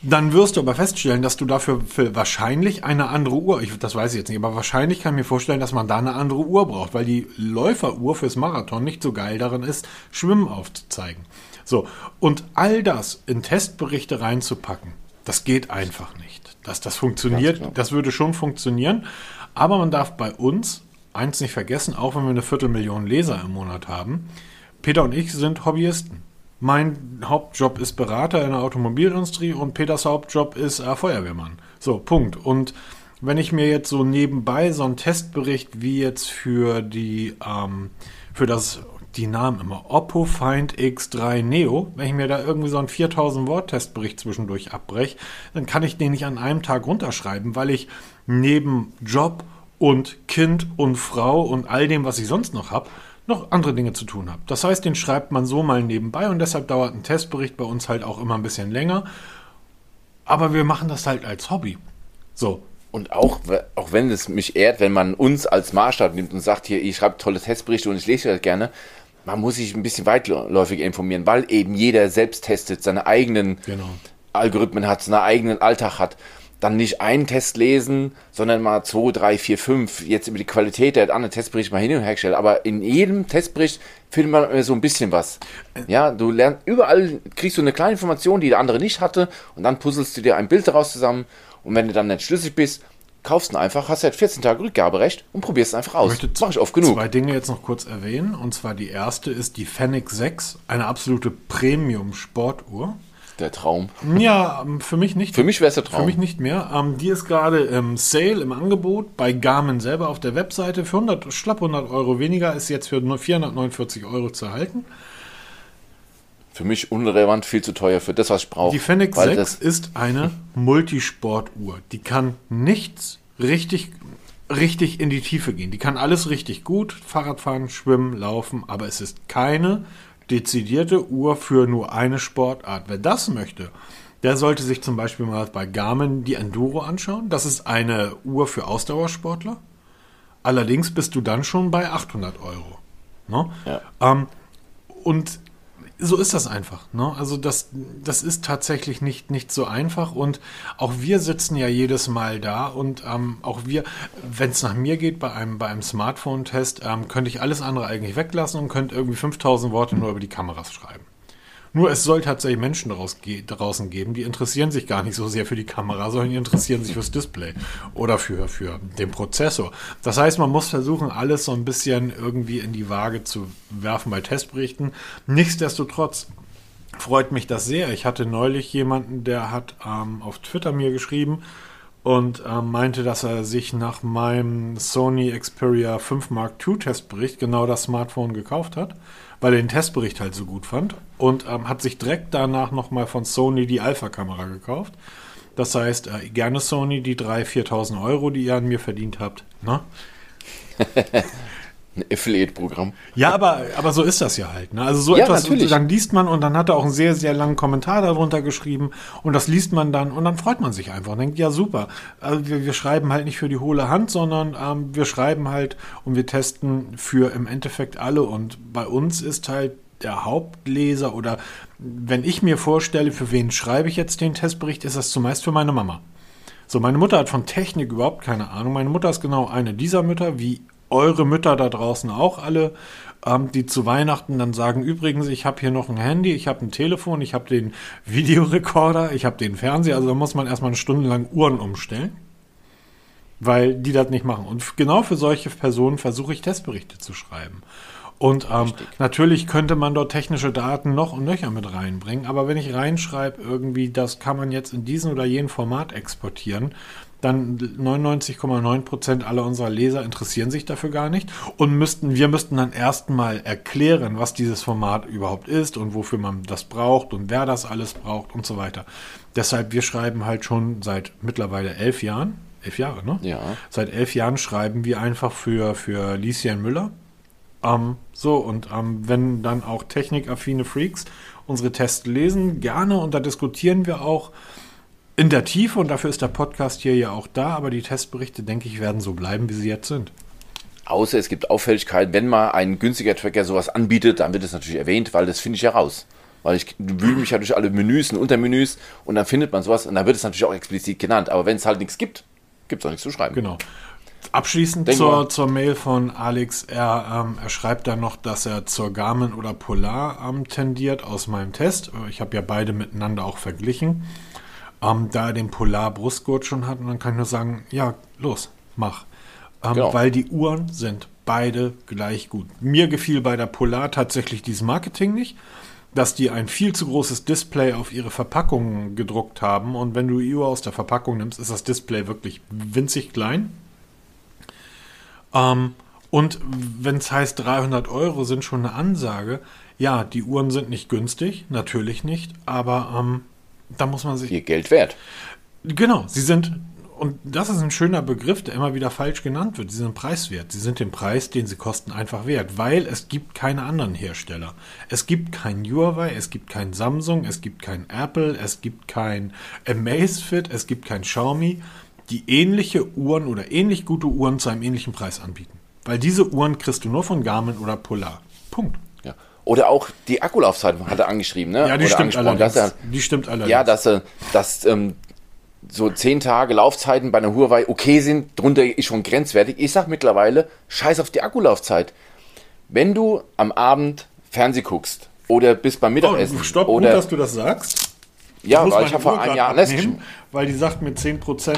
S1: Dann wirst du aber feststellen, dass du dafür für wahrscheinlich eine andere Uhr, ich, das weiß ich jetzt nicht, aber wahrscheinlich kann ich mir vorstellen, dass man da eine andere Uhr braucht, weil die Läuferuhr fürs Marathon nicht so geil darin ist, Schwimmen aufzuzeigen. So, und all das in Testberichte reinzupacken, das geht einfach nicht. Das, das funktioniert,
S2: genau.
S1: das würde schon funktionieren, aber man darf bei uns eins nicht vergessen, auch wenn wir eine Viertelmillion Leser im Monat haben, Peter und ich sind Hobbyisten. Mein Hauptjob ist Berater in der Automobilindustrie und Peters Hauptjob ist äh, Feuerwehrmann. So, Punkt. Und wenn ich mir jetzt so nebenbei so einen Testbericht wie jetzt für die, ähm, für das, die Namen immer, Oppo Find X3 Neo, wenn ich mir da irgendwie so einen 4000 Wort Testbericht zwischendurch abbreche, dann kann ich den nicht an einem Tag runterschreiben, weil ich neben Job und Kind und Frau und all dem, was ich sonst noch habe, noch andere Dinge zu tun habe. Das heißt, den schreibt man so mal nebenbei und deshalb dauert ein Testbericht bei uns halt auch immer ein bisschen länger. Aber wir machen das halt als Hobby. So.
S2: Und auch, auch wenn es mich ehrt, wenn man uns als Maßstab nimmt und sagt, hier, ich schreibe tolle Testberichte und ich lese das gerne, man muss sich ein bisschen weitläufiger informieren, weil eben jeder selbst testet, seine eigenen
S1: Genau.
S2: Algorithmen hat, seinen eigenen Alltag hat. Dann nicht einen Test lesen, sondern mal zwei, drei, vier, fünf. Jetzt über die Qualität der anderen Testberichte mal hin und her gestellt. Aber in jedem Testbericht findet man so ein bisschen was. Ja, du lernst, überall kriegst du eine kleine Information, die der andere nicht hatte. Und dann puzzelst du dir ein Bild daraus zusammen. Und wenn du dann nicht schlüssig bist, kaufst du ihn einfach, hast halt 14 Tage Rückgaberecht und probierst es einfach aus.
S1: Ich möchte
S2: Mach ich oft genug.
S1: zwei Dinge jetzt noch kurz erwähnen. Und zwar die erste ist die Fennec 6, eine absolute Premium-Sportuhr.
S2: Der Traum.
S1: Ja, ähm, für mich nicht.
S2: Für mich wäre es der Traum.
S1: Für mich nicht mehr. Ähm, die ist gerade im Sale, im Angebot bei Garmin selber auf der Webseite. Für 100, schlapp 100 Euro weniger ist jetzt für nur 449 Euro zu halten.
S2: Für mich unrelevant, viel zu teuer für das, was ich brauche.
S1: Die Fennec
S2: Weil
S1: 6
S2: das-
S1: ist eine Multisportuhr. Die kann nichts richtig, richtig in die Tiefe gehen. Die kann alles richtig gut. Fahrradfahren, schwimmen, laufen. Aber es ist keine dezidierte Uhr für nur eine Sportart. Wer das möchte, der sollte sich zum Beispiel mal bei Garmin die Enduro anschauen. Das ist eine Uhr für Ausdauersportler. Allerdings bist du dann schon bei 800 Euro. Ne?
S2: Ja.
S1: Ähm, und so ist das einfach. Ne? Also das, das ist tatsächlich nicht, nicht so einfach. Und auch wir sitzen ja jedes Mal da und ähm, auch wir, wenn es nach mir geht, bei einem, bei einem Smartphone-Test, ähm, könnte ich alles andere eigentlich weglassen und könnte irgendwie 5000 Worte nur über die Kameras schreiben. Nur es soll tatsächlich Menschen draußen geben, die interessieren sich gar nicht so sehr für die Kamera, sondern die interessieren sich fürs Display oder für, für den Prozessor. Das heißt, man muss versuchen, alles so ein bisschen irgendwie in die Waage zu werfen bei Testberichten. Nichtsdestotrotz freut mich das sehr. Ich hatte neulich jemanden, der hat ähm, auf Twitter mir geschrieben und ähm, meinte, dass er sich nach meinem Sony Xperia 5 Mark II Testbericht genau das Smartphone gekauft hat, weil er den Testbericht halt so gut fand und ähm, hat sich direkt danach nochmal von Sony die Alpha-Kamera gekauft. Das heißt, äh, gerne Sony die 3.000, 4.000 Euro, die ihr an mir verdient habt. Ne?
S2: Ein Affiliate-Programm.
S1: Ja, aber, aber so ist das ja halt. Ne? Also so
S2: Ja,
S1: etwas,
S2: natürlich.
S1: dann liest man und dann hat er auch einen sehr, sehr langen Kommentar darunter geschrieben und das liest man dann und dann freut man sich einfach und denkt, ja super, also wir, wir schreiben halt nicht für die hohle Hand, sondern ähm, wir schreiben halt und wir testen für im Endeffekt alle und bei uns ist halt der Hauptleser oder wenn ich mir vorstelle, für wen schreibe ich jetzt den Testbericht, ist das zumeist für meine Mama. So, meine Mutter hat von Technik überhaupt keine Ahnung. Meine Mutter ist genau eine dieser Mütter, wie eure Mütter da draußen auch alle, ähm, die zu Weihnachten dann sagen, übrigens, ich habe hier noch ein Handy, ich habe ein Telefon, ich habe den Videorekorder, ich habe den Fernseher. Also da muss man erstmal eine Stunde lang Uhren umstellen, weil die das nicht machen. Und genau für solche Personen versuche ich Testberichte zu schreiben. Und ähm, natürlich könnte man dort technische Daten noch und nöcher mit reinbringen, aber wenn ich reinschreibe, irgendwie, das kann man jetzt in diesem oder jenem Format exportieren, dann 99,9 Prozent aller unserer Leser interessieren sich dafür gar nicht und müssten, wir müssten dann erstmal erklären, was dieses Format überhaupt ist und wofür man das braucht und wer das alles braucht und so weiter. Deshalb, wir schreiben halt schon seit mittlerweile elf Jahren, elf Jahre, ne?
S2: Ja.
S1: Seit elf Jahren schreiben wir einfach für, für Lieschen Müller. Ähm, so, und ähm, wenn dann auch technikaffine Freaks unsere Tests lesen, gerne und da diskutieren wir auch in der Tiefe und dafür ist der Podcast hier ja auch da, aber die Testberichte, denke ich, werden so bleiben, wie sie jetzt sind.
S2: Außer es gibt Auffälligkeiten, wenn mal ein günstiger Tracker sowas anbietet, dann wird es natürlich erwähnt, weil das finde ich ja raus. Weil ich wühle mich ja durch alle Menüs und Untermenüs und dann findet man sowas und dann wird es natürlich auch explizit genannt. Aber wenn es halt nichts gibt, gibt es auch nichts zu schreiben.
S1: Genau. Abschließend zur, zur, Mail von Alex. Er, ähm, er schreibt dann noch, dass er zur Garmin oder Polar ähm, tendiert aus meinem Test. Ich habe ja beide miteinander auch verglichen ähm, da er den Polar-Brustgurt schon hat. Und dann kann ich nur sagen, ja, los, mach. Ähm, genau. Weil die Uhren sind beide gleich gut. Mir gefiel bei der Polar tatsächlich dieses Marketing nicht, dass die ein viel zu großes Display auf ihre Verpackungen gedruckt haben. Und wenn du die Uhr aus der Verpackung nimmst, ist das Display wirklich winzig klein. Ähm, und wenn es heißt 300 Euro sind schon eine Ansage, ja, die Uhren sind nicht günstig, natürlich nicht, aber ähm, da muss man sich.
S2: Ihr Geld wert.
S1: Genau, sie sind, und das ist ein schöner Begriff, der immer wieder falsch genannt wird. Sie sind preiswert. Sie sind den Preis, den sie kosten, einfach wert, weil es gibt keine anderen Hersteller. Es gibt kein Huawei, es gibt kein Samsung, es gibt kein Apple, es gibt kein Amazfit, es gibt kein Xiaomi, die ähnliche Uhren oder ähnlich gute Uhren zu einem ähnlichen Preis anbieten. Weil diese Uhren kriegst du nur von Garmin oder Polar. Punkt.
S2: Oder auch die Akkulaufzeit hat er angeschrieben, ne?
S1: Ja, die
S2: Oder
S1: stimmt allerdings.
S2: Er,
S1: die stimmt allerdings.
S2: Ja, dass, dass ähm, so zehn Tage Laufzeiten bei einer Huawei okay sind, drunter ist schon grenzwertig. Ich sag mittlerweile, scheiß auf die Akkulaufzeit. Wenn du am Abend Fernseh guckst oder bis beim Mittagessen.
S1: Oh, stopp,
S2: oder,
S1: gut, dass du das sagst.
S2: Ja, weil ich habe vor einem Jahr
S1: abnehmen, Weil die sagt mir 10%.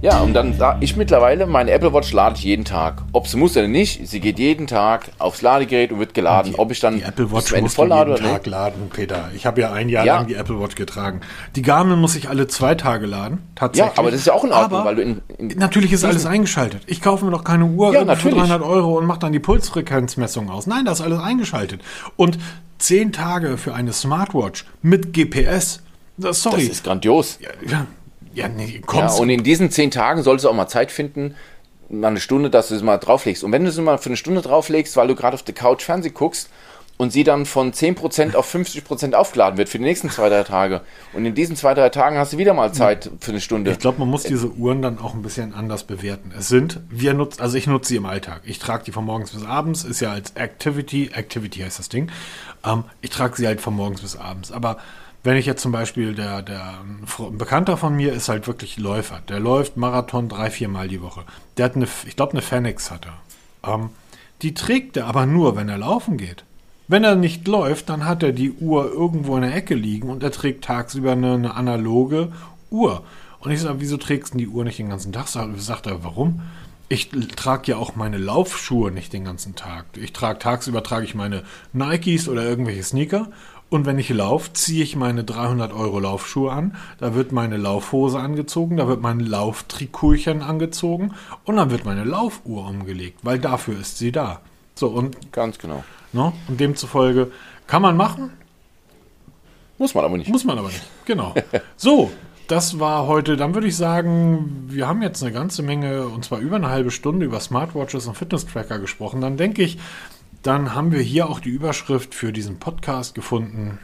S2: Ja, und dann da ich mittlerweile meine Apple Watch lade ich jeden Tag. Ob sie muss oder nicht, sie geht jeden Tag aufs Ladegerät und wird geladen.
S1: Die,
S2: Ob ich dann
S1: die Apple Watch bis voll lade jeden Tag laden, Peter. Ich habe ja ein Jahr ja. lang die Apple Watch getragen. Die Garmin muss ich alle zwei Tage laden, tatsächlich.
S2: Ja, aber das ist ja auch in Ordnung,
S1: aber weil du in, in natürlich ist alles eingeschaltet. Ich kaufe mir doch keine Uhr
S2: ja,
S1: für 300 Euro und mache dann die Pulsfrequenzmessung aus. Nein, das ist alles eingeschaltet. Und zehn Tage für eine Smartwatch mit GPS. Das, sorry.
S2: Das ist grandios.
S1: Ja, ja. Ja, nee,
S2: ja, und in diesen zehn Tagen solltest du auch mal Zeit finden, mal eine Stunde, dass du es mal drauflegst. Und wenn du es mal für eine Stunde drauflegst, weil du gerade auf der Couch Fernsehen guckst und sie dann von 10% auf 50% aufgeladen wird für die nächsten zwei, drei Tage. Und in diesen zwei, drei Tagen hast du wieder mal Zeit für eine Stunde.
S1: Ich glaube, man muss diese Uhren dann auch ein bisschen anders bewerten. Es sind, wir nutzen, also ich nutze sie im Alltag. Ich trage die von morgens bis abends, ist ja als Activity, Activity heißt das Ding. Ähm, ich trage sie halt von morgens bis abends. Aber wenn ich jetzt zum Beispiel, der, der ein Bekannter von mir ist halt wirklich Läufer. Der läuft Marathon drei, vier Mal die Woche. Der hat eine, ich glaube, eine Phoenix hat er. Ähm, die trägt er aber nur, wenn er laufen geht. Wenn er nicht läuft, dann hat er die Uhr irgendwo in der Ecke liegen und er trägt tagsüber eine, eine analoge Uhr. Und ich sage, wieso trägst du die Uhr nicht den ganzen Tag? Sagt er, warum? Ich trage ja auch meine Laufschuhe nicht den ganzen Tag. Ich trage tagsüber trage ich meine Nikes oder irgendwelche Sneaker und wenn ich laufe, ziehe ich meine 300 Euro Laufschuhe an, da wird meine Laufhose angezogen, da wird mein Lauftrikotchen angezogen und dann wird meine Laufuhr umgelegt, weil dafür ist sie da. So und
S2: ganz genau.
S1: Ne, und demzufolge kann man machen.
S2: Muss man aber nicht.
S1: Muss man aber nicht. Genau. so, das war heute, dann würde ich sagen, wir haben jetzt eine ganze Menge, und zwar über eine halbe Stunde über Smartwatches und Fitness-Tracker gesprochen. Dann denke ich, dann haben wir hier auch die Überschrift für diesen Podcast gefunden.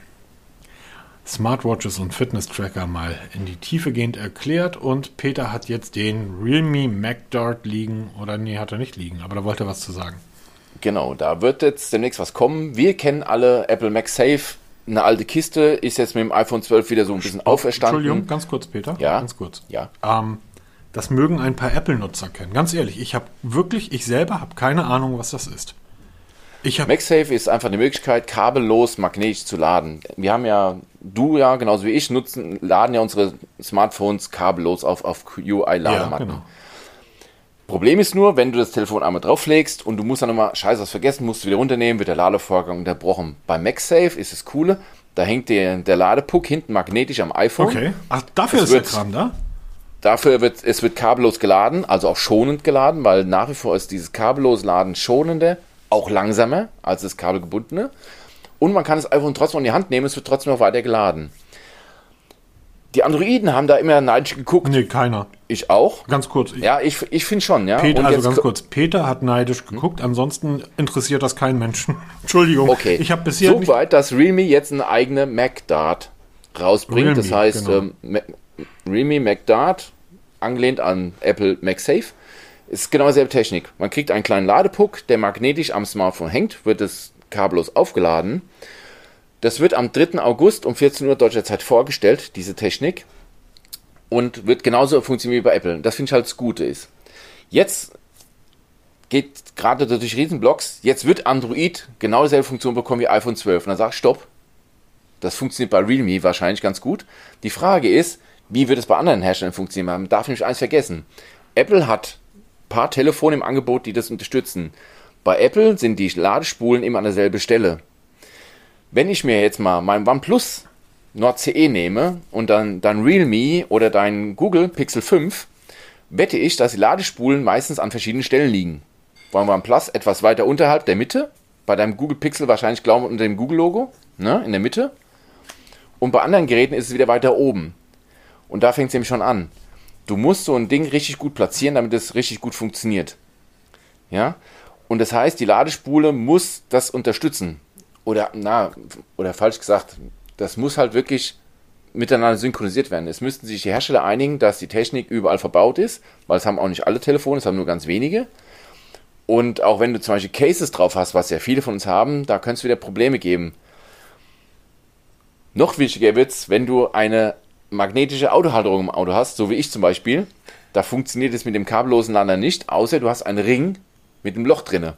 S1: Smartwatches und Fitness-Tracker mal in die Tiefe gehend erklärt und Peter hat jetzt den Realme MacDart liegen, oder nee, hat er nicht liegen, aber da wollte er was zu sagen.
S2: Genau, da wird jetzt demnächst was kommen. Wir kennen alle Apple MagSafe, eine alte Kiste, ist jetzt mit dem iPhone 12 wieder so ein bisschen auferstanden.
S1: Entschuldigung, ganz kurz, Peter.
S2: Ja.
S1: Ganz kurz.
S2: Ja.
S1: Ähm, das mögen ein paar Apple-Nutzer kennen. Ganz ehrlich, ich habe wirklich, ich selber habe keine Ahnung, was das ist.
S2: MagSafe ist einfach eine Möglichkeit, kabellos magnetisch zu laden. Wir haben ja, du ja, genauso wie ich, nutzen, laden ja unsere Smartphones kabellos auf, auf UI-Ladematten. Ja, genau. Problem ist nur, wenn du das Telefon einmal drauflegst und du musst dann nochmal, scheiße, was vergessen, musst du wieder runternehmen, wird der Ladevorgang unterbrochen. Bei MagSafe ist es coole, da hängt der, der Ladepuck hinten magnetisch am iPhone.
S1: Okay. Ach, dafür
S2: Es
S1: ist der
S2: wird-
S1: Kram da?
S2: Dafür wird es wird kabellos geladen, also auch schonend geladen, weil nach wie vor ist dieses kabellose Laden schonender, auch langsamer als das kabelgebundene. Und man kann das iPhone trotzdem in die Hand nehmen, es wird trotzdem noch weiter geladen. Die Androiden haben da immer neidisch geguckt.
S1: Nee, keiner.
S2: Ich auch.
S1: Ganz kurz.
S2: Ja, ich, ich finde schon, ja.
S1: Peter, also ganz kurz. Peter hat neidisch geguckt, ansonsten interessiert das keinen Menschen. Entschuldigung.
S2: Okay.
S1: Ich habe bisher
S2: so weit, dass Realme jetzt eine eigene MacDart rausbringt.
S1: Realme,
S2: das heißt,
S1: genau.
S2: ähm, Realme MacDart, angelehnt an Apple MagSafe, ist genau dieselbe Technik. Man kriegt einen kleinen Ladepuck, der magnetisch am Smartphone hängt, wird es kabellos aufgeladen. Das wird am 3. August um 14 Uhr deutscher Zeit vorgestellt, diese Technik. Und wird genauso funktionieren wie bei Apple. Das finde ich halt das Gute ist. Jetzt geht gerade durch Riesenblocks, jetzt wird Android genau dieselbe Funktion bekommen wie iPhone 12. Und dann sag ich, stopp. Das funktioniert bei Realme wahrscheinlich ganz gut. Die Frage ist, wie wird es bei anderen Herstellern funktionieren? Man darf nämlich eins vergessen. Apple hat paar Telefone im Angebot, die das unterstützen. Bei Apple sind die Ladespulen immer an derselben Stelle. Wenn ich mir jetzt mal mein OnePlus Nord CE nehme und dann, dann Realme oder dein Google Pixel 5, wette ich, dass die Ladespulen meistens an verschiedenen Stellen liegen. Beim OnePlus etwas weiter unterhalb der Mitte, bei deinem Google Pixel wahrscheinlich glauben unter dem Google-Logo, ne, in der Mitte. Und bei anderen Geräten ist es wieder weiter oben. Und da fängt es nämlich schon an. Du musst so ein Ding richtig gut platzieren, damit es richtig gut funktioniert. Ja? Und das heißt, die Ladespule muss das unterstützen. Oder, na, oder falsch gesagt, das muss halt wirklich miteinander synchronisiert werden. Es müssten sich die Hersteller einigen, dass die Technik überall verbaut ist, weil es haben auch nicht alle Telefone, es haben nur ganz wenige. Und auch wenn du zum Beispiel Cases drauf hast, was ja viele von uns haben, da könnte es wieder Probleme geben. Noch wichtiger wird's, wenn du eine magnetische Autohalterung im Auto hast, so wie ich zum Beispiel. Da funktioniert es mit dem kabellosen Lader nicht, außer du hast einen Ring mit einem Loch drinne,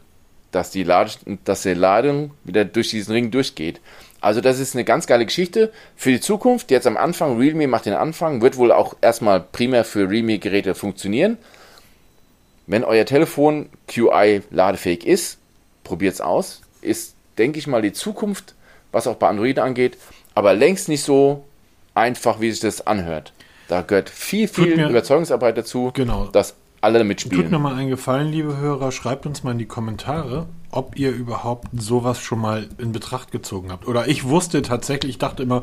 S2: dass die, Lade, dass die Ladung wieder durch diesen Ring durchgeht. Also das ist eine ganz geile Geschichte für die Zukunft. Jetzt am Anfang, Realme macht den Anfang, wird wohl auch erstmal primär für Realme-Geräte funktionieren. Wenn euer Telefon QI ladefähig ist, probiert's aus. Ist, denke ich mal, die Zukunft, was auch bei Android angeht, aber längst nicht so einfach, wie sich das anhört. Da gehört viel, viel
S1: mir-
S2: Überzeugungsarbeit dazu,
S1: Genau.
S2: dass alle
S1: Tut mir
S2: mitspielen.
S1: mal einen Gefallen, liebe Hörer, schreibt uns mal in die Kommentare, ob ihr überhaupt sowas schon mal in Betracht gezogen habt. Oder ich wusste tatsächlich, ich dachte immer,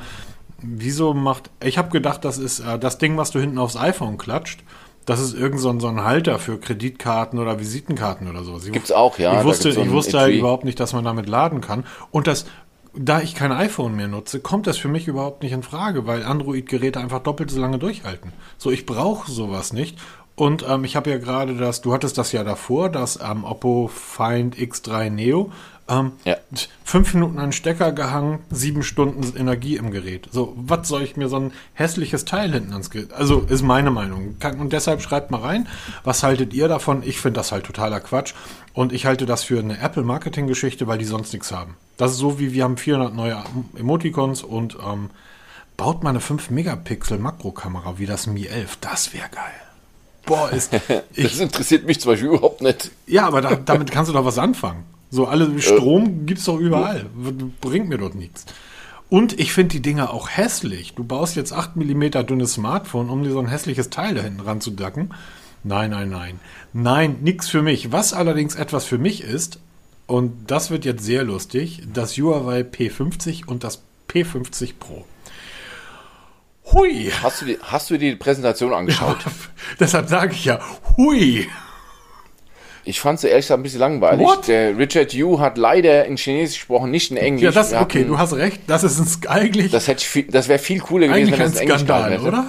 S1: wieso macht. Ich habe gedacht, das ist äh, das Ding, was du hinten aufs iPhone klatscht. Das ist irgend so ein, so ein Halter für Kreditkarten oder Visitenkarten oder so.
S2: Gibt's auch, ja.
S1: Ich wusste, ich wusste halt überhaupt nicht, dass man damit laden kann. Und das, da ich kein iPhone mehr nutze, kommt das für mich überhaupt nicht in Frage, weil Android-Geräte einfach doppelt so lange durchhalten. So, ich brauche sowas nicht. Und ähm, ich habe ja gerade das, du hattest das ja davor, das ähm, Oppo Find X3 Neo. Ähm,
S2: Ja.
S1: Fünf Minuten an den Stecker gehangen, sieben Stunden Energie im Gerät. So, was soll ich mir so ein hässliches Teil hinten ans Gerät? Also, ist meine Meinung. Und deshalb schreibt mal rein, was haltet ihr davon? Ich finde das halt totaler Quatsch. Und ich halte das für eine Apple-Marketing-Geschichte, weil die sonst nichts haben. Das ist so, wie wir haben 400 neue Emoticons und ähm, baut mal eine 5-Megapixel-Makrokamera wie das Mi 11. Das wäre geil. Boah, ist.
S2: Das
S1: Ich,
S2: interessiert mich zum Beispiel überhaupt nicht.
S1: ja, aber da, damit kannst du doch was anfangen. So, alle Strom gibt's doch überall. Bringt mir doch nichts. Und ich finde die Dinger auch hässlich. Du baust jetzt 8 mm dünnes Smartphone, um dir so ein hässliches Teil da hinten ranzudacken. Nein, nein, nein. Nein, nix für mich. Was allerdings etwas für mich ist, und das wird jetzt sehr lustig, das Huawei P50 und das P50 Pro. Hui!
S2: Hast du die, hast du die Präsentation angeschaut?
S1: Deshalb sage ich ja, hui!
S2: Ich fand sie ehrlich gesagt ein bisschen langweilig.
S1: What?
S2: Der Richard Yu hat leider in Chinesisch gesprochen, nicht in Englisch.
S1: Ja, das,
S2: Wir
S1: okay, du hast recht. Das ist ein, eigentlich,
S2: Das, hätte ich viel- das wäre viel cooler gewesen, wenn
S1: ein
S2: das in Englisch
S1: Skandal,
S2: hätte.
S1: oder?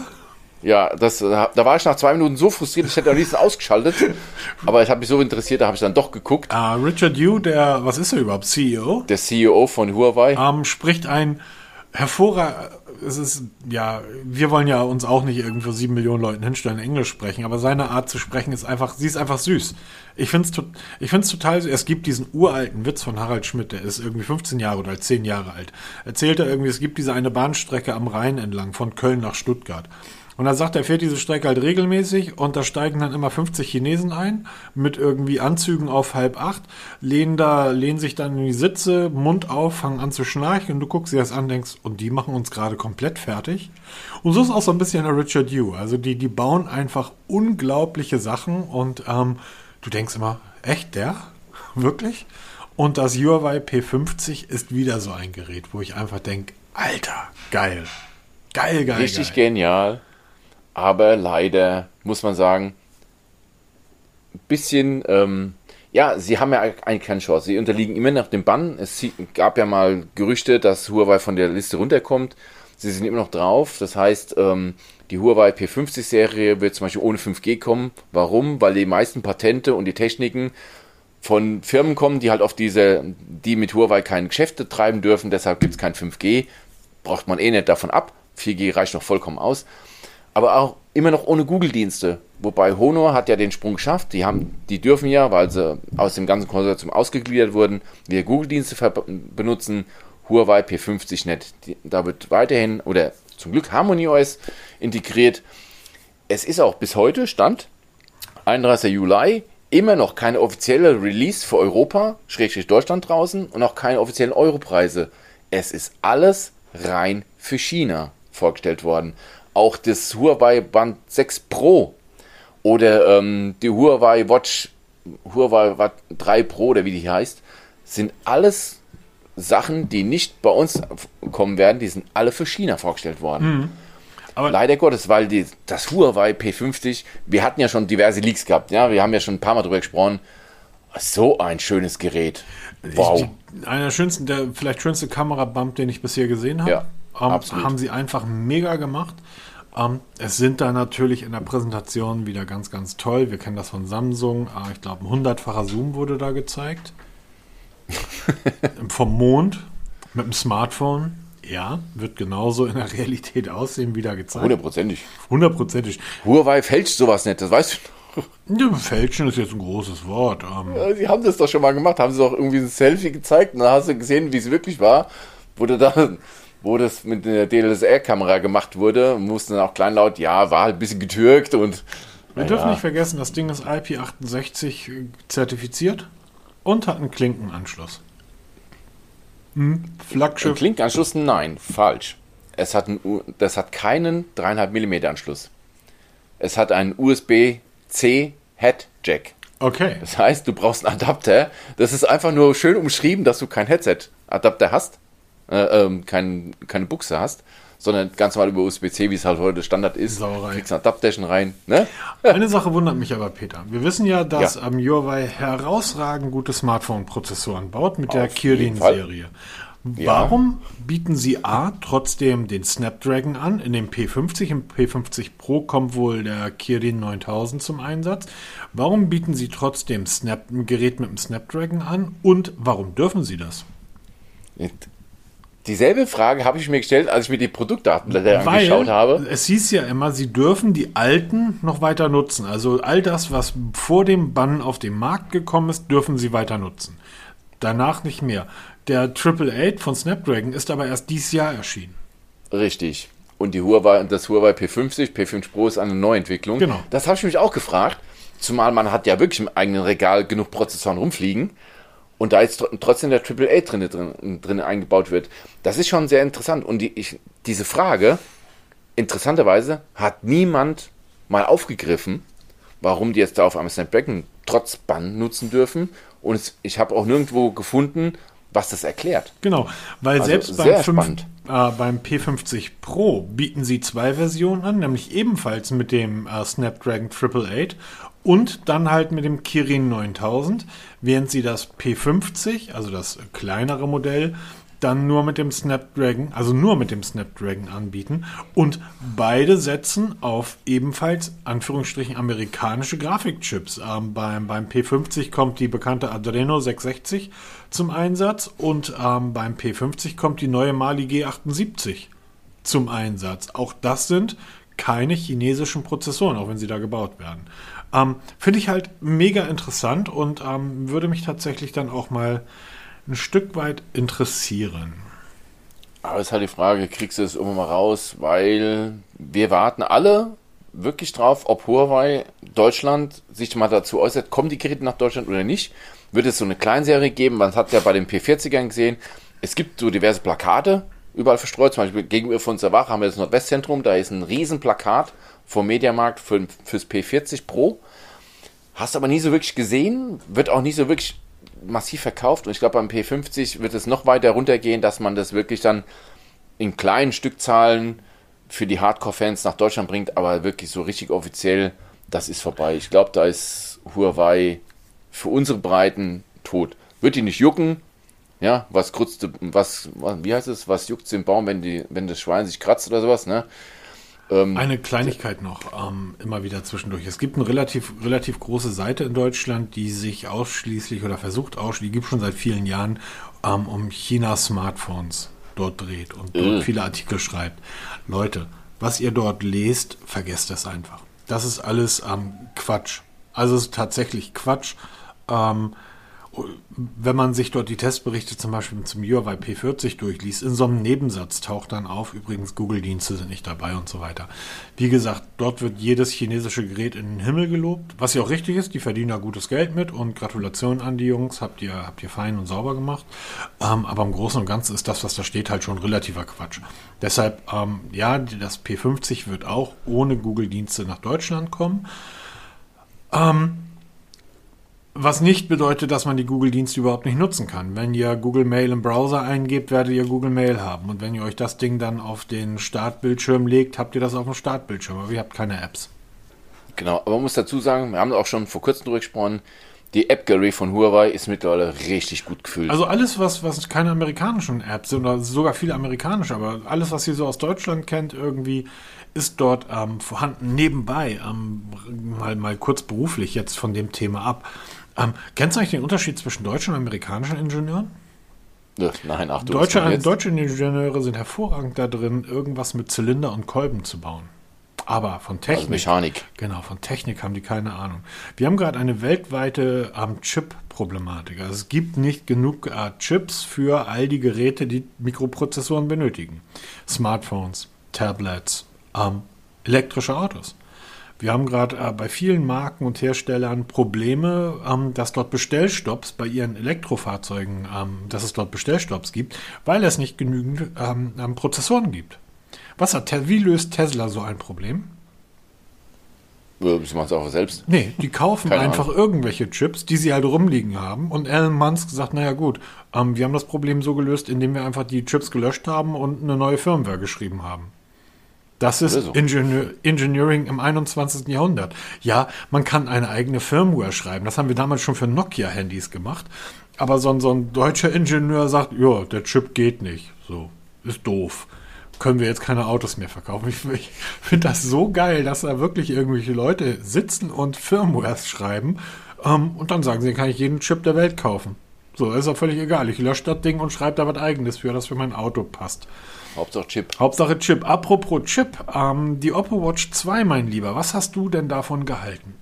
S2: Ja, das, äh, da war ich nach zwei Minuten so frustriert, ich hätte am liebsten ausgeschaltet. Aber es hat mich so interessiert, da habe ich dann doch geguckt.
S1: Ah, Richard Yu, der, was ist er überhaupt, CEO,
S2: Der CEO von Huawei.
S1: ähm, spricht ein hervorragend, es ist, ja, wir wollen ja uns auch nicht irgendwo sieben Millionen Leuten hinstellen, Englisch sprechen, aber seine Art zu sprechen ist einfach, sie ist einfach süß. Ich find's, tot- ich find's total süß. Es gibt diesen uralten Witz von Harald Schmidt, der ist irgendwie 15 Jahre oder 10 Jahre alt. Erzählt er irgendwie, es gibt diese eine Bahnstrecke am Rhein entlang von Köln nach Stuttgart. Und er sagt, er fährt diese Strecke halt regelmäßig und da steigen dann immer 50 Chinesen ein mit irgendwie Anzügen auf halb acht, lehnen da, lehnen sich dann in die Sitze, Mund auf, fangen an zu schnarchen und du guckst dir das an, denkst, und die machen uns gerade komplett fertig. Und so ist auch so ein bisschen der Richard Yu. Also die, die bauen einfach unglaubliche Sachen und ähm, du denkst immer, echt der? Wirklich? Und das Huawei P50 ist wieder so ein Gerät, wo ich einfach denke, Alter, geil. Geil, geil.
S2: Richtig
S1: geil.
S2: genial. Aber leider muss man sagen, ein bisschen, ähm, ja, sie haben ja eigentlich keine Chance. Sie unterliegen immer noch dem Bann. Es gab ja mal Gerüchte, dass Huawei von der Liste runterkommt. Sie sind immer noch drauf. Das heißt, ähm, die Huawei P50-Serie wird zum Beispiel ohne 5G kommen. Warum? Weil die meisten Patente und die Techniken von Firmen kommen, die halt auf diese, die mit Huawei keine Geschäfte treiben dürfen. Deshalb gibt es kein 5G. Braucht man eh nicht davon ab. 4G reicht noch vollkommen aus. Aber auch immer noch ohne Google-Dienste. Wobei Honor hat ja den Sprung geschafft. Die, haben, die dürfen ja, weil sie aus dem ganzen Konsortium ausgegliedert wurden, wir Google-Dienste benutzen. Huawei P50 nicht. Da wird weiterhin, oder zum Glück Harmony OS integriert. Es ist auch bis heute, Stand 31. Juli, immer noch keine offizielle Release für Europa, Schrägstrich Deutschland draußen und auch keine offiziellen Europreise. Es ist alles rein für China vorgestellt worden. Auch das Huawei Band 6 Pro oder ähm, die Huawei Watch Huawei Watch 3 Pro oder wie die heißt, sind alles Sachen, die nicht bei uns kommen werden, die sind alle für China vorgestellt worden. Mhm. Aber Leider Gottes, weil die, das Huawei P50, wir hatten ja schon diverse Leaks gehabt, ja, wir haben ja schon ein paar Mal drüber gesprochen. So ein schönes Gerät.
S1: Wow. Einer der schönsten, der vielleicht schönste Kamerabump, den ich bisher gesehen habe. Ja, ähm, haben sie einfach mega gemacht. Ähm, es sind da natürlich in der Präsentation wieder ganz, ganz toll. Wir kennen das von Samsung. Äh, ich glaube, ein hundertfacher Zoom wurde da gezeigt. Vom Mond mit dem Smartphone. Ja, wird genauso in der Realität aussehen, wie da gezeigt.
S2: Hundertprozentig.
S1: Hundertprozentig.
S2: Huawei fälscht sowas nicht, das weißt du
S1: ja, fälschen ist jetzt ein großes Wort. Ähm,
S2: ja, sie haben das doch schon mal gemacht, haben sie doch irgendwie ein Selfie gezeigt und dann hast du gesehen, wie es wirklich war. Wurde da, wo das mit der DLSR-Kamera gemacht wurde, mussten dann auch kleinlaut, ja, war halt ein bisschen getürkt und.
S1: Wir dürfen nicht vergessen, das Ding ist IP68 zertifiziert und hat einen Klinkenanschluss.
S2: Hm, Flaggschiff. Klinkenanschluss? Nein, falsch. Es hat ein, das hat keinen 3,5 mm Anschluss. Es hat einen USB-C Head Jack.
S1: Okay.
S2: Das heißt, du brauchst einen Adapter. Das ist einfach nur schön umschrieben, dass du kein Headset-Adapter hast, äh, ähm, kein, keine Buchse hast sondern ganz normal über USB-C, wie es halt heute Standard ist.
S1: Sauerei.
S2: Kriegst eine Adaptation rein. Ne?
S1: Eine Sache wundert mich aber, Peter. Wir wissen ja, dass ja. Ähm, Huawei herausragend gute Smartphone-Prozessoren baut mit Auf der Kirin-Serie. Warum ja. bieten sie A trotzdem den Snapdragon an? In dem P50, im P50 Pro kommt wohl der Kirin 9000 zum Einsatz. Warum bieten sie trotzdem Snap, ein Gerät mit dem Snapdragon an? Und warum dürfen sie das?
S2: Dieselbe Frage habe ich mir gestellt, als ich mir die Produktdatenblätter Weil angeschaut habe.
S1: Es hieß ja immer, sie dürfen die alten noch weiter nutzen. Also all das, was vor dem Bann auf den Markt gekommen ist, dürfen sie weiter nutzen. Danach nicht mehr. Der Triple Eight von Snapdragon ist aber erst dieses Jahr erschienen.
S2: Richtig. Und die Huawei, das Huawei P50, P5 Pro ist eine Neuentwicklung.
S1: Genau.
S2: Das habe ich mich auch gefragt. Zumal man hat ja wirklich im eigenen Regal genug Prozessoren rumfliegen und da jetzt trotzdem der AAA drin, drin, drin eingebaut wird. Das ist schon sehr interessant. Und die, ich, diese Frage, interessanterweise, hat niemand mal aufgegriffen, warum die jetzt da auf einem Snapdragon trotz Bann nutzen dürfen. Und es, ich habe auch nirgendwo gefunden, was das erklärt.
S1: Genau, weil also selbst beim, 5, äh, beim, P50 Pro bieten sie zwei Versionen an, nämlich ebenfalls mit dem äh, Snapdragon 888 und dann halt mit dem Kirin 9000, während sie das P50, also das kleinere Modell, dann nur mit dem Snapdragon, also nur mit dem Snapdragon anbieten. Und beide setzen auf ebenfalls Anführungsstrichen amerikanische Grafikchips. Ähm, beim, beim P50 kommt die bekannte Adreno 660 zum Einsatz und ähm, beim P50 kommt die neue Mali G78 zum Einsatz. Auch das sind keine chinesischen Prozessoren, auch wenn sie da gebaut werden. Ähm, Finde ich halt mega interessant und ähm, würde mich tatsächlich dann auch mal ein Stück weit interessieren.
S2: Aber es ist halt die Frage, kriegst du es irgendwann mal raus, weil wir warten alle wirklich drauf, ob Huawei Deutschland sich mal dazu äußert, kommen die Geräte nach Deutschland oder nicht. Wird es so eine Kleinserie geben? Man hat ja bei den P40ern gesehen, es gibt so diverse Plakate überall verstreut. Zum Beispiel gegenüber von Wache haben wir das Nordwestzentrum, da ist ein riesen Plakat vom Mediamarkt für, fürs P40 Pro. Hast aber nie so wirklich gesehen, wird auch nie so wirklich massiv verkauft. Und ich glaube, beim P50 wird es noch weiter runtergehen, dass man das wirklich dann in kleinen Stückzahlen für die Hardcore-Fans nach Deutschland bringt, aber wirklich so richtig offiziell, das ist vorbei. Ich glaube, da ist Huawei für unsere Breiten tot. Wird die nicht jucken? Ja, was krutzt, was, wie heißt es, was juckt den Baum, wenn, die, wenn das Schwein sich kratzt oder sowas, ne?
S1: Ähm, eine Kleinigkeit noch, ähm, immer wieder zwischendurch. Es gibt eine relativ, relativ große Seite in Deutschland, die sich ausschließlich oder versucht ausschließlich, die gibt schon seit vielen Jahren, ähm, um China-Smartphones dort dreht und dort äh. viele Artikel schreibt. Leute, was ihr dort lest, vergesst es einfach. Das ist alles ähm, Quatsch. Also es ist tatsächlich Quatsch. Ähm, wenn man sich dort die Testberichte zum Beispiel zum Huawei P40 durchliest, in so einem Nebensatz taucht dann auf, übrigens Google-Dienste sind nicht dabei und so weiter. Wie gesagt, dort wird jedes chinesische Gerät in den Himmel gelobt, was ja auch richtig ist, die verdienen da gutes Geld mit und Gratulation an die Jungs, habt ihr, habt ihr fein und sauber gemacht. Ähm, aber im Großen und Ganzen ist das, was da steht, halt schon relativer Quatsch. Deshalb, ähm, ja, das P50 wird auch ohne Google-Dienste nach Deutschland kommen. Ähm, was nicht bedeutet, dass man die Google-Dienste überhaupt nicht nutzen kann. Wenn ihr Google Mail im Browser eingebt, werdet ihr Google Mail haben. Und wenn ihr euch das Ding dann auf den Startbildschirm legt, habt ihr das auf dem Startbildschirm, aber ihr habt keine Apps.
S2: Genau, aber man muss dazu sagen, wir haben auch schon vor kurzem drüber gesprochen, die App Gallery von Huawei ist mittlerweile richtig gut gefüllt.
S1: Also alles, was, was keine amerikanischen Apps sind, oder sogar viele amerikanische, aber alles, was ihr so aus Deutschland kennt, irgendwie ist dort ähm, vorhanden. Nebenbei, ähm, mal, mal kurz beruflich jetzt von dem Thema ab. Ähm, kennst du eigentlich den Unterschied zwischen deutschen und amerikanischen Ingenieuren?
S2: Nein, ach du
S1: deutsche, deutsche Ingenieure sind hervorragend da drin, irgendwas mit Zylinder und Kolben zu bauen. Aber von Technik. Also
S2: Mechanik.
S1: Genau, von Technik haben die keine Ahnung. Wir haben gerade eine weltweite ähm, Chip-Problematik. Also es gibt nicht genug äh, Chips für all die Geräte, die Mikroprozessoren benötigen. Smartphones, Tablets, ähm, elektrische Autos. Wir haben gerade äh, bei vielen Marken und Herstellern Probleme, ähm, dass dort Bestellstopps bei ihren Elektrofahrzeugen, ähm, dass es dort Bestellstopps gibt, weil es nicht genügend ähm, ähm Prozessoren gibt. Was hat, wie löst Tesla so ein Problem?
S2: Sie machen es auch selbst.
S1: Nee, die kaufen Keine einfach Ahnung. irgendwelche Chips, die sie halt rumliegen haben. Und Elon Musk sagt, naja gut, ähm, wir haben das Problem so gelöst, indem wir einfach die Chips gelöscht haben und eine neue Firmware geschrieben haben. Das ist so. Ingenieur Engineering im 21. Jahrhundert. Ja, man kann eine eigene Firmware schreiben. Das haben wir damals schon für Nokia-Handys gemacht. Aber so ein, so ein deutscher Ingenieur sagt, ja, der Chip geht nicht. So, ist doof. Können wir jetzt keine Autos mehr verkaufen. Ich, ich finde das so geil, dass da wirklich irgendwelche Leute sitzen und Firmwares schreiben. Ähm, und dann sagen sie, kann ich jeden Chip der Welt kaufen. So, ist auch völlig egal. Ich lösche das Ding und schreibe da was eigenes für, das für mein Auto passt.
S2: Hauptsache Chip.
S1: Hauptsache Chip. Apropos Chip, ähm, die Oppo Watch 2, mein Lieber, was hast du denn davon gehalten?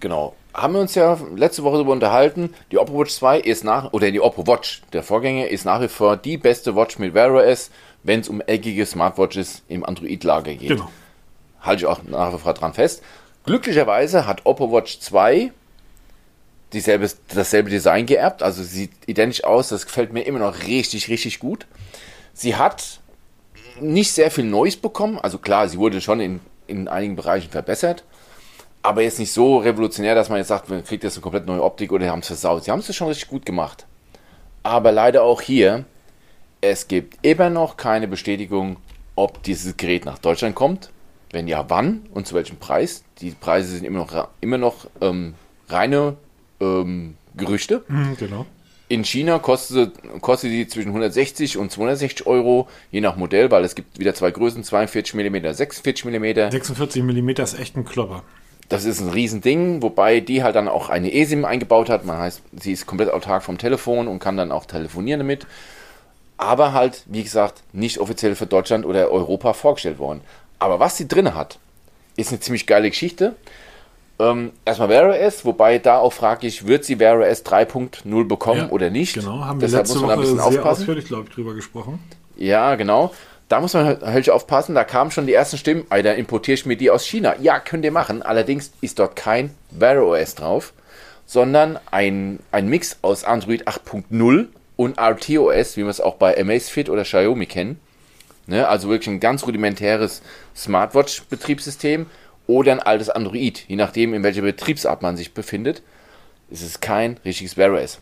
S2: Genau. Haben wir uns ja letzte Woche darüber unterhalten. Die Oppo Watch 2 ist nach, oder die Oppo Watch, der Vorgänger, ist nach wie vor die beste Watch mit Wear OS, wenn es um eckige Smartwatches im Android-Lager geht. Genau. Halte ich auch nach wie vor dran fest. Glücklicherweise hat Oppo Watch 2 dieselbe, dasselbe Design geerbt, also sieht identisch aus, das gefällt mir immer noch richtig, richtig gut. Sie hat nicht sehr viel Neues bekommen. Also klar, sie wurde schon in, in einigen Bereichen verbessert. Aber jetzt nicht so revolutionär, dass man jetzt sagt, man kriegt jetzt eine komplett neue Optik oder haben es versaut. Sie haben es schon richtig gut gemacht. Aber leider auch hier, es gibt immer noch keine Bestätigung, ob dieses Gerät nach Deutschland kommt. Wenn ja, wann und zu welchem Preis. Die Preise sind immer noch, immer noch ähm, reine ähm, Gerüchte.
S1: Mhm, genau.
S2: In China kostet, kostet die zwischen 160 und 260 Euro, je nach Modell, weil es gibt wieder zwei Größen, 42 mm, 46 mm.
S1: 46 mm ist echt ein Klopper.
S2: Das ist ein Riesending, wobei die halt dann auch eine eSIM eingebaut hat. Man heißt, sie ist komplett autark vom Telefon und kann dann auch telefonieren damit. Aber halt, wie gesagt, nicht offiziell für Deutschland oder Europa vorgestellt worden. Aber was sie drin hat, ist eine ziemlich geile Geschichte. Ähm, erstmal Wear OS, wobei da auch frage ich, wird sie Wear OS 3.0 bekommen ja, oder nicht?
S1: Genau, haben wir Deshalb letzte muss man Woche ein bisschen sehr aufpassen. ausführlich, glaube ich, drüber gesprochen.
S2: Ja, genau. Da muss man halt, halt aufpassen, da kamen schon die ersten Stimmen, da importiere ich mir die aus China. Ja, könnt ihr machen. Allerdings ist dort kein Wear OS drauf, sondern ein, ein Mix aus Android 8.0 und RTOS, wie wir es auch bei Amazfit oder Xiaomi kennen. Ne, also wirklich ein ganz rudimentäres Smartwatch-Betriebssystem oder ein altes Android, je nachdem, in welcher Betriebsart man sich befindet. ist Es kein richtiges Wear OS.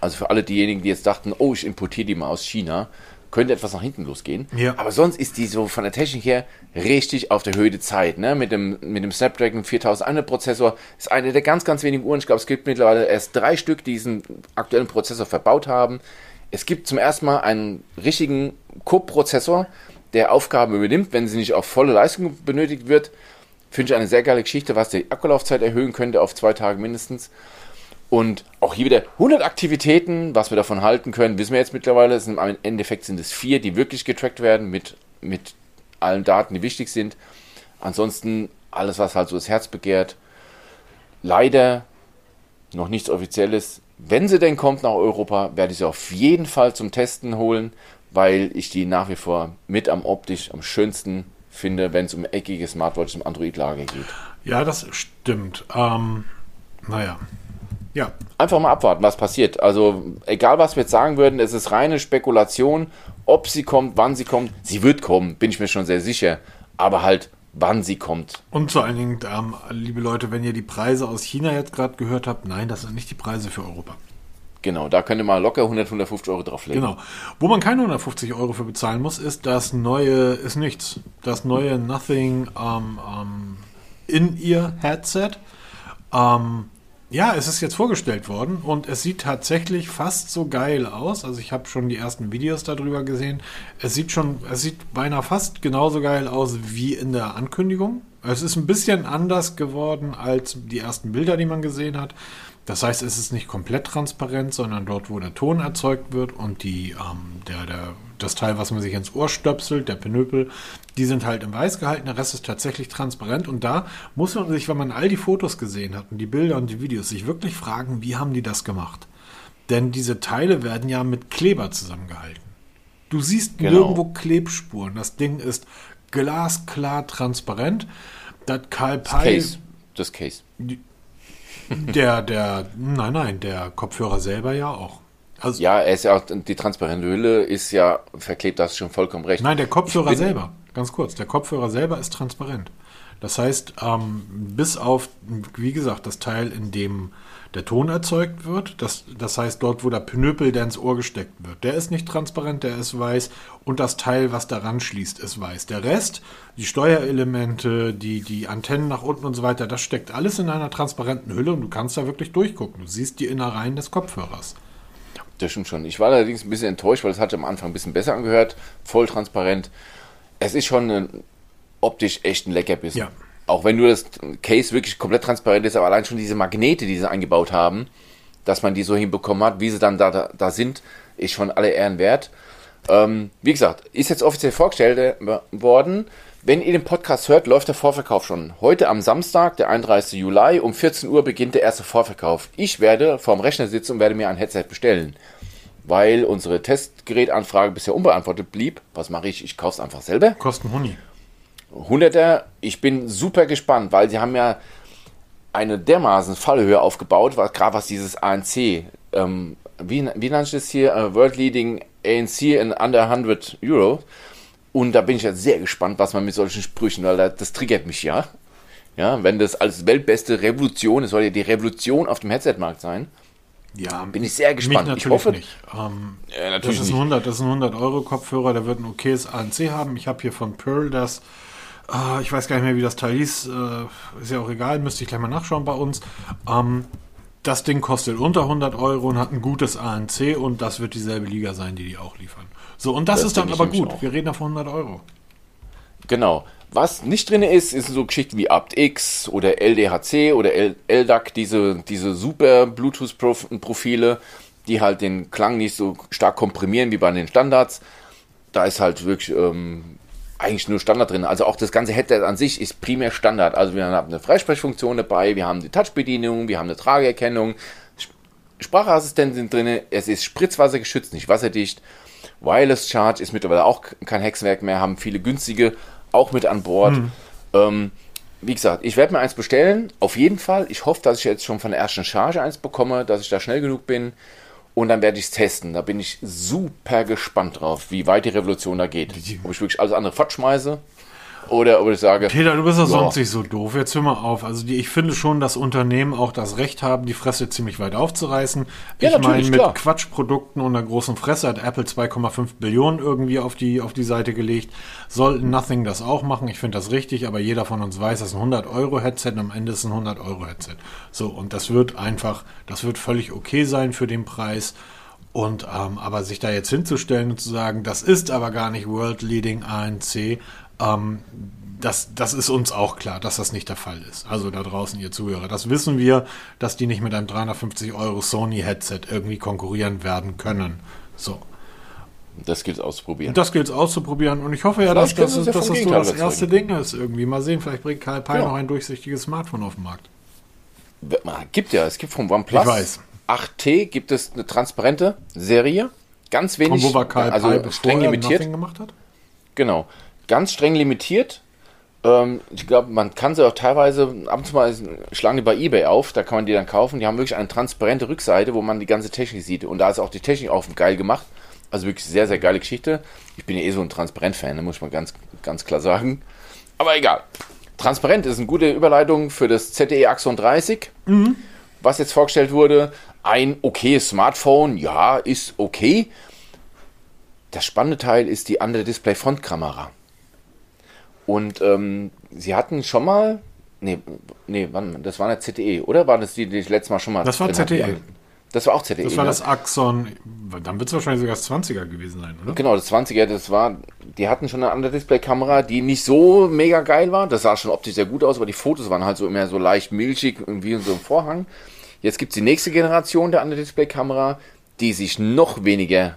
S2: Also für alle diejenigen, die jetzt dachten, oh, ich importiere die mal aus China, könnte etwas nach hinten losgehen.
S1: Ja.
S2: Aber sonst ist die so von der Technik her richtig auf der Höhe der Zeit. Ne? Mit, dem, mit dem Snapdragon 4100 Prozessor ist eine der ganz, ganz wenigen Uhren. Ich glaube, es gibt mittlerweile erst drei Stück, die diesen aktuellen Prozessor verbaut haben. Es gibt zum ersten Mal einen richtigen Co-Prozessor, der Aufgaben übernimmt, wenn sie nicht auf volle Leistung benötigt wird. Finde ich eine sehr geile Geschichte, was die Akkulaufzeit erhöhen könnte auf zwei Tage mindestens. Und auch hier wieder 100 Aktivitäten, was wir davon halten können, wissen wir jetzt mittlerweile. Im Endeffekt sind es vier, die wirklich getrackt werden mit, mit allen Daten, die wichtig sind. Ansonsten alles, was halt so das Herz begehrt. Leider noch nichts Offizielles. Wenn sie denn kommt nach Europa, werde ich sie auf jeden Fall zum Testen holen, weil ich die nach wie vor mit am optisch am schönsten finde, wenn es um eckige Smartwatches im Android-Lager geht.
S1: Ja, das stimmt. Ähm, naja.
S2: Ja. Einfach mal abwarten, was passiert. Also, egal was wir jetzt sagen würden, es ist reine Spekulation, ob sie kommt, wann sie kommt. Sie wird kommen, bin ich mir schon sehr sicher. Aber halt, wann sie kommt.
S1: Und vor allen Dingen, ähm, liebe Leute, wenn ihr die Preise aus China jetzt gerade gehört habt, nein, das sind nicht die Preise für Europa.
S2: Genau, da könnt ihr mal locker 100, 150 Euro drauflegen.
S1: Genau. Wo man keine 150 Euro für bezahlen muss, ist das neue, ist nichts. Das neue Nothing ähm, ähm, In-Ear-Headset. Ähm, ja, es ist jetzt vorgestellt worden und es sieht tatsächlich fast so geil aus. Also ich habe schon die ersten Videos darüber gesehen. Es sieht schon, es sieht beinahe fast genauso geil aus wie in der Ankündigung. Es ist ein bisschen anders geworden als die ersten Bilder, die man gesehen hat. Das heißt, es ist nicht komplett transparent, sondern dort, wo der Ton erzeugt wird und die, ähm, der, der, das Teil, was man sich ins Ohr stöpselt, der Penöpel, die sind halt im Weiß gehalten, der Rest ist tatsächlich transparent und da muss man sich, wenn man all die Fotos gesehen hat und die Bilder und die Videos, sich wirklich fragen, wie haben die das gemacht? Denn diese Teile werden ja mit Kleber zusammengehalten. Du siehst genau. nirgendwo Klebspuren. Das Ding ist glasklar transparent. Das Karl
S2: Das Case. Das Case.
S1: Der, der, nein, nein, der Kopfhörer selber ja auch.
S2: Also, ja, er ist ja auch, die transparente Hülle ist ja verklebt, da hast du schon vollkommen recht.
S1: Nein, der Kopfhörer selber, ganz kurz, der Kopfhörer selber ist transparent. Das heißt, ähm, bis auf, wie gesagt, das Teil, in dem der Ton erzeugt wird. Das, das heißt, dort, wo der Knüppel, der ins Ohr gesteckt wird, der ist nicht transparent, der ist weiß. Und das Teil, was daran schließt, ist weiß. Der Rest, die Steuerelemente, die, die Antennen nach unten und so weiter, das steckt alles in einer transparenten Hülle und du kannst da wirklich durchgucken. Du siehst die Innereien des Kopfhörers.
S2: Das stimmt schon. Ich war allerdings ein bisschen enttäuscht, weil es hat am Anfang ein bisschen besser angehört. Voll transparent. Es ist schon ein, optisch echt ein Leckerbissen. Ja. Auch wenn nur das Case wirklich komplett transparent ist, aber allein schon diese Magnete, die sie eingebaut haben, dass man die so hinbekommen hat, wie sie dann da, da, da sind, ist schon alle Ehren wert. Ähm, wie gesagt, ist jetzt offiziell vorgestellt äh, worden. Wenn ihr den Podcast hört, läuft der Vorverkauf schon. Heute am Samstag, der 31. Juli, um 14 Uhr beginnt der erste Vorverkauf. Ich werde vorm Rechner sitzen und werde mir ein Headset bestellen. Weil unsere Testgerätanfrage bisher unbeantwortet blieb. Was mache ich? Ich kaufe es einfach selber.
S1: Kosten Huni.
S2: Hunderter, ich bin super gespannt, weil sie haben ja eine dermaßen Fallhöhe aufgebaut, gerade was dieses ANC, ähm, wie, wie nannte ich das hier, uh, World Leading ANC in under 100 Euro. Und da bin ich jetzt sehr gespannt, was man mit solchen Sprüchen, weil das, das triggert mich ja. Ja, wenn das als weltbeste Revolution, es soll ja die Revolution auf dem Headset-Markt sein.
S1: Ja, bin ich sehr gespannt. ich hoffe nicht. Ähm, ja, natürlich das, ist ein 100, das ist ein 100 Euro Kopfhörer, der wird ein okayes ANC haben. Ich habe hier von Pearl das Uh, ich weiß gar nicht mehr, wie das Teil hieß. Uh, ist ja auch egal, müsste ich gleich mal nachschauen bei uns. Ähm, das Ding kostet unter 100 Euro und hat ein gutes ANC und das wird dieselbe Liga sein, die die auch liefern. So, und das, das ist dann aber gut. Auch. Wir reden da von 100 Euro.
S2: Genau. Was nicht drin ist, ist so Geschichten wie aptX oder LDHC oder LDAC, diese, diese super Bluetooth-Profile, die halt den Klang nicht so stark komprimieren wie bei den Standards. Da ist halt wirklich ähm, eigentlich nur Standard drin. Also auch das ganze Headset an sich ist primär Standard. Also wir haben eine Freisprechfunktion dabei, wir haben die Touchbedienung, wir haben eine Trageerkennung, Sprachassistenten sind drin, es ist spritzwassergeschützt, nicht wasserdicht. Wireless Charge ist mittlerweile auch kein Hexenwerk mehr, haben viele günstige auch mit an Bord. Mhm. Ähm, wie gesagt, ich werde mir eins bestellen, auf jeden Fall. Ich hoffe, dass ich jetzt schon von der ersten Charge eins bekomme, dass ich da schnell genug bin. Und dann werde ich es testen. Da bin ich super gespannt drauf, wie weit die Revolution da geht. Ob ich wirklich alles andere fortschmeiße oder ob ich sage.
S1: Peter, du bist ja sonst nicht so doof. Jetzt hör mal auf. Also die, ich finde schon, dass Unternehmen auch das Recht haben, die Fresse ziemlich weit aufzureißen. Ja, ich meine, mit klar. Quatschprodukten und einer großen Fresse hat Apple 2,5 Billionen irgendwie auf die, auf die Seite gelegt. Soll Nothing das auch machen? Ich finde das richtig, aber jeder von uns weiß, das ist ein 100-Euro-Headset und am Ende ist ein 100-Euro-Headset. So, und das wird einfach, das wird völlig okay sein für den Preis. Und ähm, aber sich da jetzt hinzustellen und zu sagen, das ist aber gar nicht World Leading ANC, ähm, das, das ist uns auch klar, dass das nicht der Fall ist. Also da draußen, ihr Zuhörer. Das wissen wir, dass die nicht mit einem 350 Euro Sony-Headset irgendwie konkurrieren werden können. So.
S2: Das gilt es auszuprobieren.
S1: Das gilt es auszuprobieren. Und ich hoffe ja, dass, dass, dass, dass das so das erste Ding ist irgendwie. Mal sehen, vielleicht bringt Karl Pei ja. noch ein durchsichtiges Smartphone auf den Markt.
S2: Gibt ja, es gibt vom OnePlus
S1: ich weiß.
S2: 8T gibt es eine transparente Serie. Ganz wenig.
S1: Und wo war Karl
S2: also
S1: Pei,
S2: streng limitiert.
S1: gemacht hat?
S2: Genau ganz streng limitiert. Ähm, ich glaube, man kann sie auch teilweise, ab und zu mal schlagen die bei Ebay auf, da kann man die dann kaufen. Die haben wirklich eine transparente Rückseite, wo man die ganze Technik sieht. Und da ist auch die Technik auch geil gemacht. Also wirklich sehr, sehr geile Geschichte. Ich bin ja eh so ein Transparent-Fan, da muss ich mal ganz, ganz klar sagen. Aber egal. Transparent ist eine gute Überleitung für das ZTE Axon 30, mhm. was jetzt vorgestellt wurde. Ein okayes Smartphone, ja, ist okay. Das spannende Teil ist die andere Display-Frontkamera. Und ähm, sie hatten schon mal, nee, nee, wann, das war eine ZTE, oder? War das die, die ich letztes Mal schon mal
S1: Das war ZTE. Hatten?
S2: Das war auch ZTE.
S1: Das war ne? das Axon, dann wird es wahrscheinlich sogar das 20er gewesen sein, oder?
S2: Genau, das 20er, das war, die hatten schon eine andere Display-Kamera, die nicht so mega geil war. Das sah schon optisch sehr gut aus, aber die Fotos waren halt so immer so leicht milchig, irgendwie in so einem Vorhang. Jetzt gibt es die nächste Generation der andere Display-Kamera, die sich noch weniger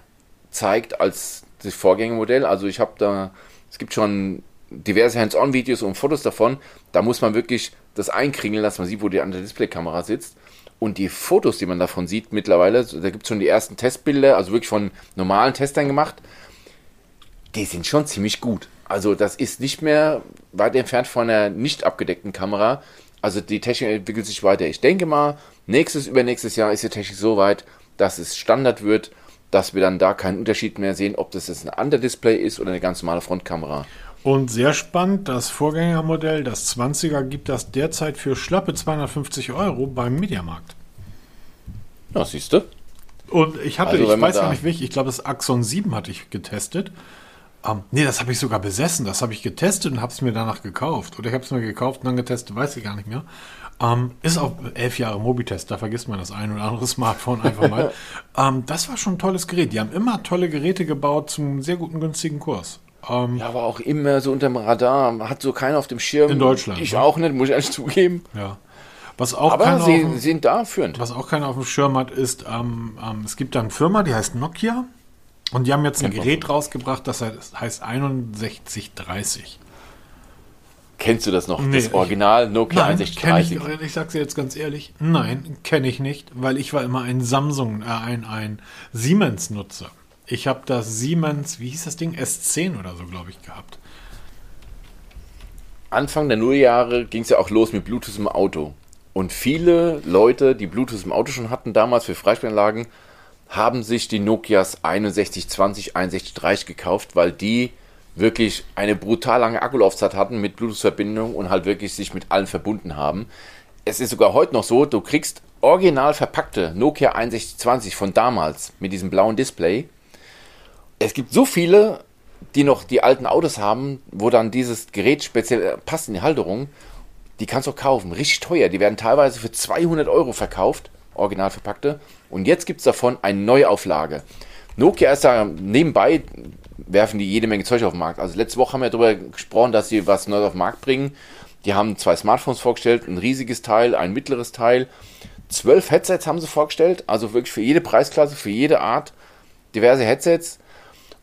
S2: zeigt als das Vorgängermodell. Also ich habe da, es gibt schon diverse Hands-on-Videos und Fotos davon. Da muss man wirklich das einkringeln, dass man sieht, wo die andere Displaykamera sitzt. Und die Fotos, die man davon sieht mittlerweile, da gibt es schon die ersten Testbilder, also wirklich von normalen Testern gemacht, die sind schon ziemlich gut. Also das ist nicht mehr weit entfernt von einer nicht abgedeckten Kamera. Also die Technik entwickelt sich weiter. Ich denke mal, nächstes, übernächstes Jahr ist die Technik so weit, dass es Standard wird, dass wir dann da keinen Unterschied mehr sehen, ob das jetzt ein Under-Display ist oder eine ganz normale Frontkamera.
S1: Und sehr spannend, das Vorgängermodell, das 20er, gibt das derzeit für schlappe 250 Euro beim Mediamarkt.
S2: Ja, siehst du.
S1: Und ich hatte, also, ich weiß gar nicht welch, ich glaube das Axon 7 hatte ich getestet. Um, nee, das habe ich sogar besessen. Das habe ich getestet und habe es mir danach gekauft. Oder ich habe es mir gekauft und dann getestet, weiß ich gar nicht mehr. Um, ist auch elf Jahre Mobitest, da vergisst man das ein oder andere Smartphone einfach mal. um, das war schon ein tolles Gerät. Die haben immer tolle Geräte gebaut zum sehr guten, günstigen Kurs.
S2: Ähm, ja, aber auch immer so unter dem Radar. Hat so keiner auf dem Schirm.
S1: In Deutschland.
S2: Ich ne? auch nicht, muss ich ehrlich zugeben.
S1: Ja. Was auch
S2: aber sie dem, sind da führend.
S1: Was auch keiner auf dem Schirm hat, ist, ähm, ähm, es gibt da eine Firma, die heißt Nokia. Und die haben jetzt ein ja, Gerät rausgebracht, das heißt 6130.
S2: Kennst du das noch? Nee, das Original Nokia
S1: nein, 6130? Kenn ich, ich sag's dir jetzt ganz ehrlich, nein, kenne ich nicht, weil ich war immer ein Samsung, äh, ein, ein Siemens-Nutzer. Ich habe das Siemens, wie hieß das Ding? S10 oder so, glaube ich, gehabt.
S2: Anfang der Nulljahre ging es ja auch los mit Bluetooth im Auto. Und viele Leute, die Bluetooth im Auto schon hatten, damals für Freisprechanlagen, haben sich die Nokias 6120, 6130 gekauft, weil die wirklich eine brutal lange Akkulaufzeit hatten mit Bluetooth-Verbindung und halt wirklich sich mit allen verbunden haben. Es ist sogar heute noch so, du kriegst original verpackte Nokia 6120 von damals mit diesem blauen Display es gibt so viele, die noch die alten Autos haben, wo dann dieses Gerät speziell äh, passt in die Halterung. Die kannst du auch kaufen. Richtig teuer. Die werden teilweise für 200 Euro verkauft. Original verpackte. Und jetzt gibt es davon eine Neuauflage. Nokia ist da nebenbei, werfen die jede Menge Zeug auf den Markt. Also letzte Woche haben wir darüber gesprochen, dass sie was Neues auf den Markt bringen. Die haben zwei Smartphones vorgestellt, ein riesiges Teil, ein mittleres Teil. Zwölf Headsets haben sie vorgestellt, also wirklich für jede Preisklasse, für jede Art diverse Headsets.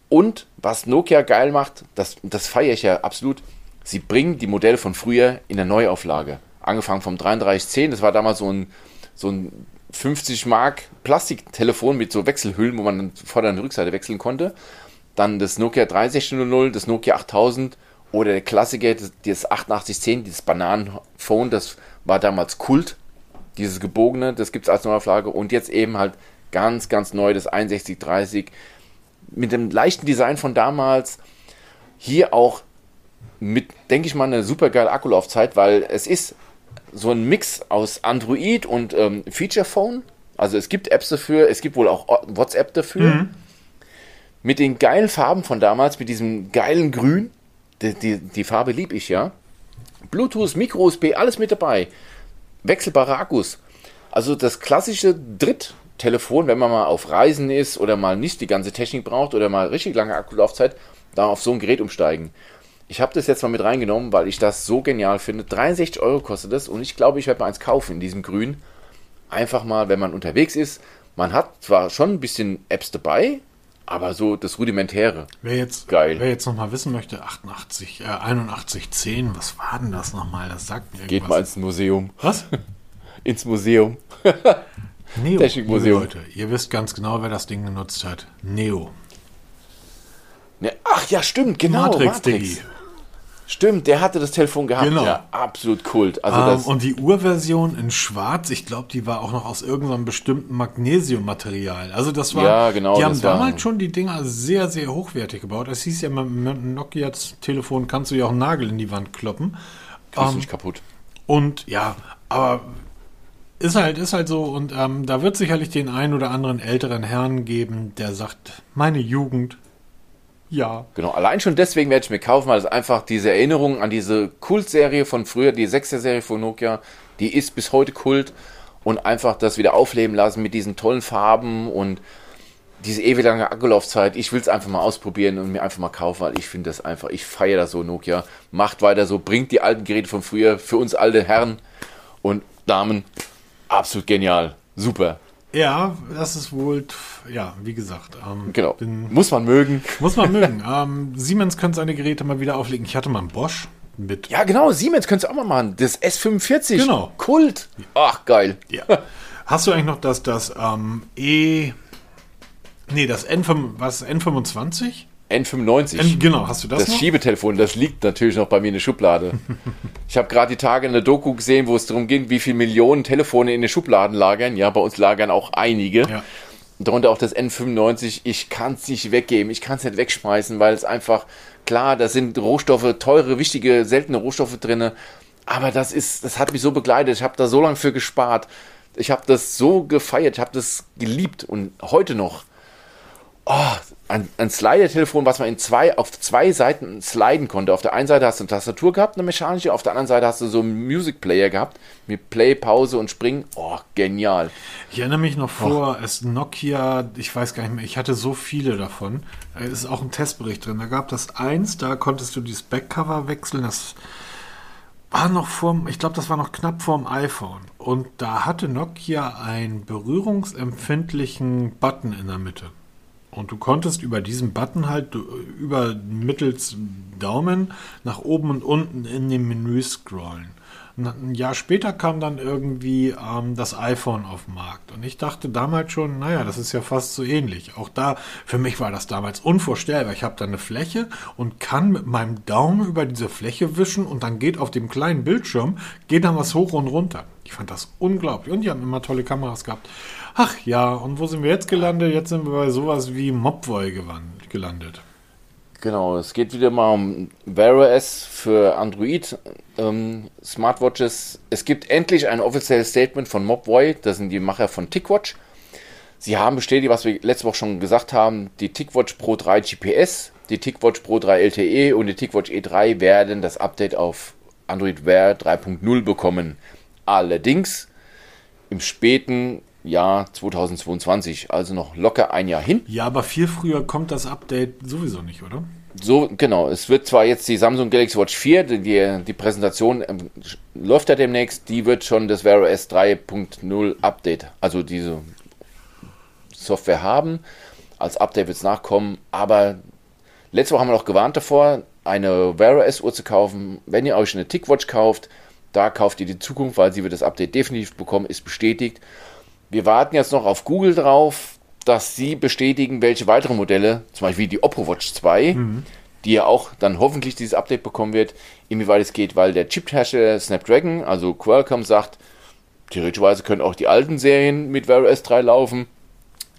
S2: Und was Nokia geil macht, das, das feiere ich ja absolut, sie bringen die Modelle von früher in der Neuauflage. Angefangen vom 3310, das war damals so ein, so ein 50 Mark Plastiktelefon mit so Wechselhüllen, wo man dann Vorder- und Rückseite wechseln konnte. Dann das Nokia 3600, das Nokia 8000 oder der Klassiker, das, das 8810, dieses Bananenphone, das war damals Kult. Dieses gebogene, das gibt es als Neuauflage. Und jetzt eben halt ganz, ganz neu, das 6130 mit dem leichten Design von damals. Hier auch mit, denke ich mal, eine super geile Akkulaufzeit, weil es ist so ein Mix aus Android und ähm, Feature Phone. Also es gibt Apps dafür, es gibt wohl auch WhatsApp dafür. Mhm. Mit den geilen Farben von damals, mit diesem geilen Grün. Die, die, die Farbe liebe ich ja. Bluetooth, Micro-USB, alles mit dabei. Wechselbare Akkus. Also das klassische Dritttelefon, wenn man mal auf Reisen ist oder mal nicht die ganze Technik braucht oder mal richtig lange Akkulaufzeit, da auf so ein Gerät umsteigen. Ich habe das jetzt mal mit reingenommen, weil ich das so genial finde. 63 Euro kostet das und ich glaube, ich werde mal eins kaufen in diesem Grün. Einfach mal, wenn man unterwegs ist. Man hat zwar schon ein bisschen Apps dabei, aber so das Rudimentäre.
S1: Wer jetzt, Geil. Wer jetzt nochmal wissen möchte, 88, äh, 8110, was war denn das nochmal? Das sagt
S2: mir Geht mal ins Museum.
S1: Was?
S2: ins Museum.
S1: Neo, Technikmuseum. Leute, ihr wisst ganz genau, wer das Ding genutzt hat. Neo.
S2: Ne, ach ja, stimmt, genau.
S1: Matrix, Matrix.
S2: Stimmt, der hatte das Telefon gehabt. Genau. Ja, absolut Kult.
S1: Also ähm, und die Urversion in Schwarz, ich glaube, die war auch noch aus irgendeinem bestimmten Magnesiummaterial. Also das war,
S2: ja, genau,
S1: die haben damals schon die Dinger sehr, sehr hochwertig gebaut. Es hieß ja, mit Nokias Telefon kannst du ja auch einen Nagel in die Wand kloppen.
S2: Kriegst um, ähm, nicht kaputt.
S1: Und ja, aber ist halt, ist halt so. Und ähm, da wird sicherlich den einen oder anderen älteren Herrn geben, der sagt, meine Jugend, ja.
S2: Genau, allein schon deswegen werde ich mir kaufen, weil es einfach diese Erinnerung an diese Kultserie von früher, die sechste Serie von Nokia, die ist bis heute Kult und einfach das wieder aufleben lassen mit diesen tollen Farben und diese ewig lange Akkulaufzeit. Ich will es einfach mal ausprobieren und mir einfach mal kaufen, weil ich finde das einfach, ich feiere das so, Nokia. Macht weiter so, bringt die alten Geräte von früher für uns alte Herren und Damen absolut genial. Super.
S1: Ja, das ist wohl, ja, wie gesagt.
S2: Ähm, genau. Bin, muss man mögen.
S1: Muss man mögen. ähm, Siemens könnte seine Geräte mal wieder auflegen. Ich hatte mal einen Bosch mit.
S2: Ja, genau, Siemens könnte es auch mal machen. Das S45.
S1: Genau.
S2: Kult. Ach, geil.
S1: Ja. Hast du eigentlich noch das, das ähm, E. Nee, das N5, was, N25?
S2: N95.
S1: N, genau, hast du das?
S2: Das noch? Schiebetelefon, das liegt natürlich noch bei mir in der Schublade. ich habe gerade die Tage eine Doku gesehen, wo es darum ging, wie viele Millionen Telefone in den Schubladen lagern. Ja, bei uns lagern auch einige. Ja. Darunter auch das N95. Ich kann es nicht weggeben, ich kann es nicht wegschmeißen, weil es einfach, klar, da sind Rohstoffe, teure, wichtige, seltene Rohstoffe drin. Aber das ist, das hat mich so begleitet. Ich habe da so lange für gespart. Ich habe das so gefeiert, ich habe das geliebt und heute noch oh, ein, ein Slider-Telefon, was man in zwei, auf zwei Seiten sliden konnte. Auf der einen Seite hast du eine Tastatur gehabt, eine mechanische, auf der anderen Seite hast du so einen Music Player gehabt, mit Play, Pause und Springen. Oh, genial.
S1: Ich erinnere mich noch vor, oh. es Nokia, ich weiß gar nicht mehr, ich hatte so viele davon. Es ist auch ein Testbericht drin. Da gab das eins, da konntest du dieses Backcover wechseln, das war noch vor, ich glaube, das war noch knapp vorm iPhone. Und da hatte Nokia einen berührungsempfindlichen Button in der Mitte. Und du konntest über diesen Button halt über mittels Daumen nach oben und unten in dem Menü scrollen. ein Jahr später kam dann irgendwie ähm, das iPhone auf den Markt. Und ich dachte damals schon, naja, das ist ja fast so ähnlich. Auch da, für mich war das damals unvorstellbar. Ich habe da eine Fläche und kann mit meinem Daumen über diese Fläche wischen und dann geht auf dem kleinen Bildschirm, geht dann was hoch und runter. Ich fand das unglaublich. Und die haben immer tolle Kameras gehabt. Ach ja, und wo sind wir jetzt gelandet? Jetzt sind wir bei sowas wie Mobvoi gelandet.
S2: Genau, es geht wieder mal um Wear OS für Android ähm, Smartwatches. Es gibt endlich ein offizielles Statement von Mobvoi, das sind die Macher von TickWatch. Sie haben bestätigt, was wir letzte Woche schon gesagt haben, die TickWatch Pro 3 GPS, die TickWatch Pro 3 LTE und die TickWatch E3 werden das Update auf Android Wear 3.0 bekommen. Allerdings im späten Jahr 2022, also noch locker ein Jahr hin.
S1: Ja, aber viel früher kommt das Update sowieso nicht, oder?
S2: So, genau. Es wird zwar jetzt die Samsung Galaxy Watch 4, die, die Präsentation ähm, läuft ja demnächst, die wird schon das Wear OS 3.0 Update, also diese Software haben. Als Update wird es nachkommen, aber Letzte Woche haben wir noch gewarnt davor, eine Wear OS-Uhr zu kaufen. Wenn ihr euch eine TickWatch kauft, da kauft ihr die Zukunft, weil sie wird das Update definitiv bekommen, ist bestätigt. Wir warten jetzt noch auf Google drauf, dass sie bestätigen, welche weitere Modelle, zum Beispiel die Oppo Watch 2, mhm. die ja auch dann hoffentlich dieses Update bekommen wird, inwieweit es geht, weil der Chip-Hersteller Snapdragon, also Qualcomm, sagt, theoretischweise können auch die alten Serien mit Wear OS 3 laufen.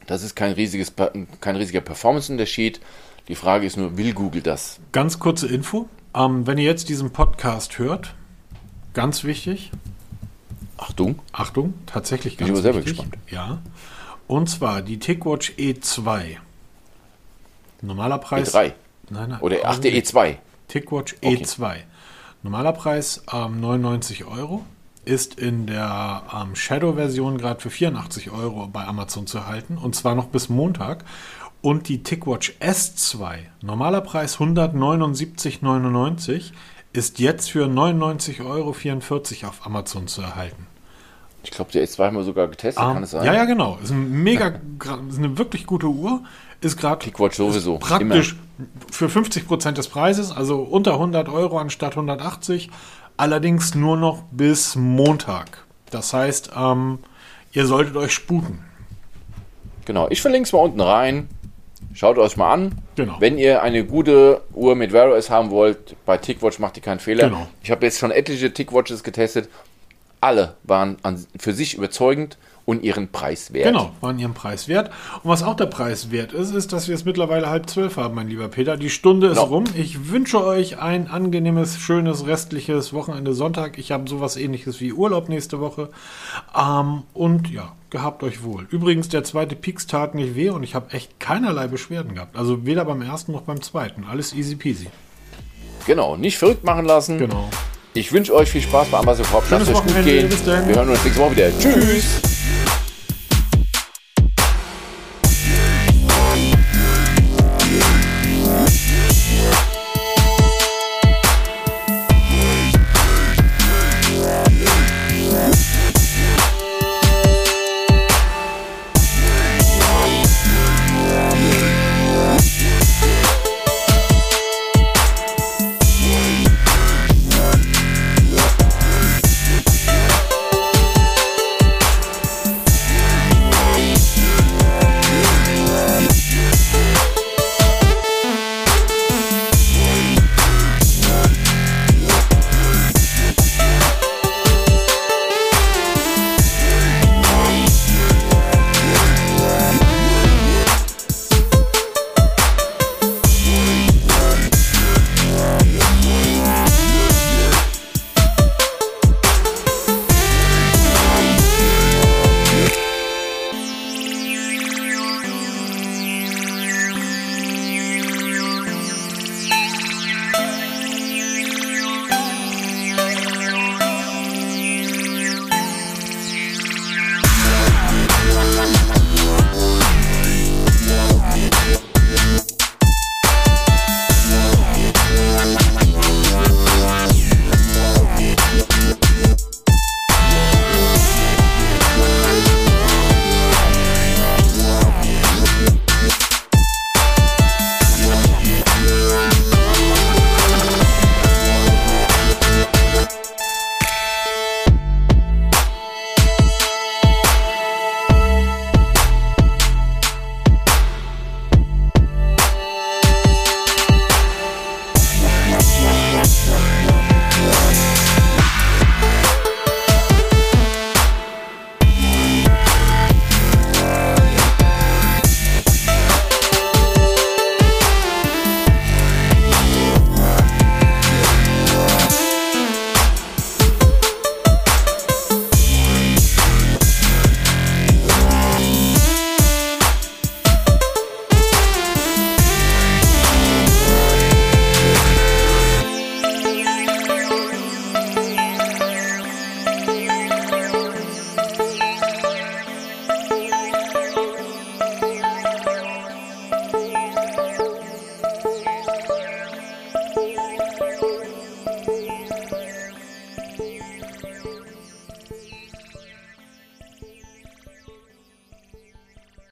S2: Das ist kein, riesiges, kein riesiger Performance-Unterschied. Die Frage ist nur, will Google das?
S1: Ganz kurze Info. Ähm, wenn ihr jetzt diesen Podcast hört, ganz wichtig.
S2: Achtung.
S1: Achtung, tatsächlich
S2: ganz Bin ich selber wichtig.
S1: gespannt. Ja. Und zwar die TicWatch E2. Normaler Preis.
S2: E3. Nein, nein. Oder ach, der E2.
S1: TicWatch okay. E2. Normaler Preis ähm, 99 Euro. Ist in der ähm, Shadow-Version gerade für 84 Euro bei Amazon zu halten. Und zwar noch bis Montag. Und die TicWatch S2, normaler Preis 179,99, ist jetzt für 99,44 Euro auf Amazon zu erhalten.
S2: Ich glaube, S2 haben wir sogar getestet,
S1: um, kann es sein? Ja, ja, genau. Ist ein mega, ist eine wirklich gute Uhr. Ist gerade
S2: sowieso.
S1: Praktisch immer. für 50 Prozent des Preises, also unter 100 Euro anstatt 180. Allerdings nur noch bis Montag. Das heißt, ähm, ihr solltet euch sputen.
S2: Genau, ich verlinke es mal unten rein. Schaut euch mal an.
S1: Genau.
S2: Wenn ihr eine gute Uhr mit Wear OS haben wollt, bei TickWatch macht ihr keinen Fehler. Genau. Ich habe jetzt schon etliche TickWatches getestet. Alle waren an, für sich überzeugend und ihren Preis wert.
S1: Genau, waren ihren Preis wert. Und was auch der Preis wert ist, ist, dass wir es mittlerweile halb zwölf haben, mein lieber Peter. Die Stunde ist genau. rum. Ich wünsche euch ein angenehmes, schönes, restliches Wochenende Sonntag. Ich habe sowas ähnliches wie Urlaub nächste Woche. Ähm, und ja, gehabt euch wohl. Übrigens, der zweite Peaks tat nicht weh und ich habe echt keinerlei Beschwerden gehabt. Also weder beim ersten noch beim zweiten. Alles easy peasy.
S2: Genau, nicht verrückt machen lassen.
S1: Genau.
S2: Ich wünsche euch viel Spaß bei Amazon Corp. Lasst euch gut gehen. Wir hören uns nächste Woche wieder. Tschüss.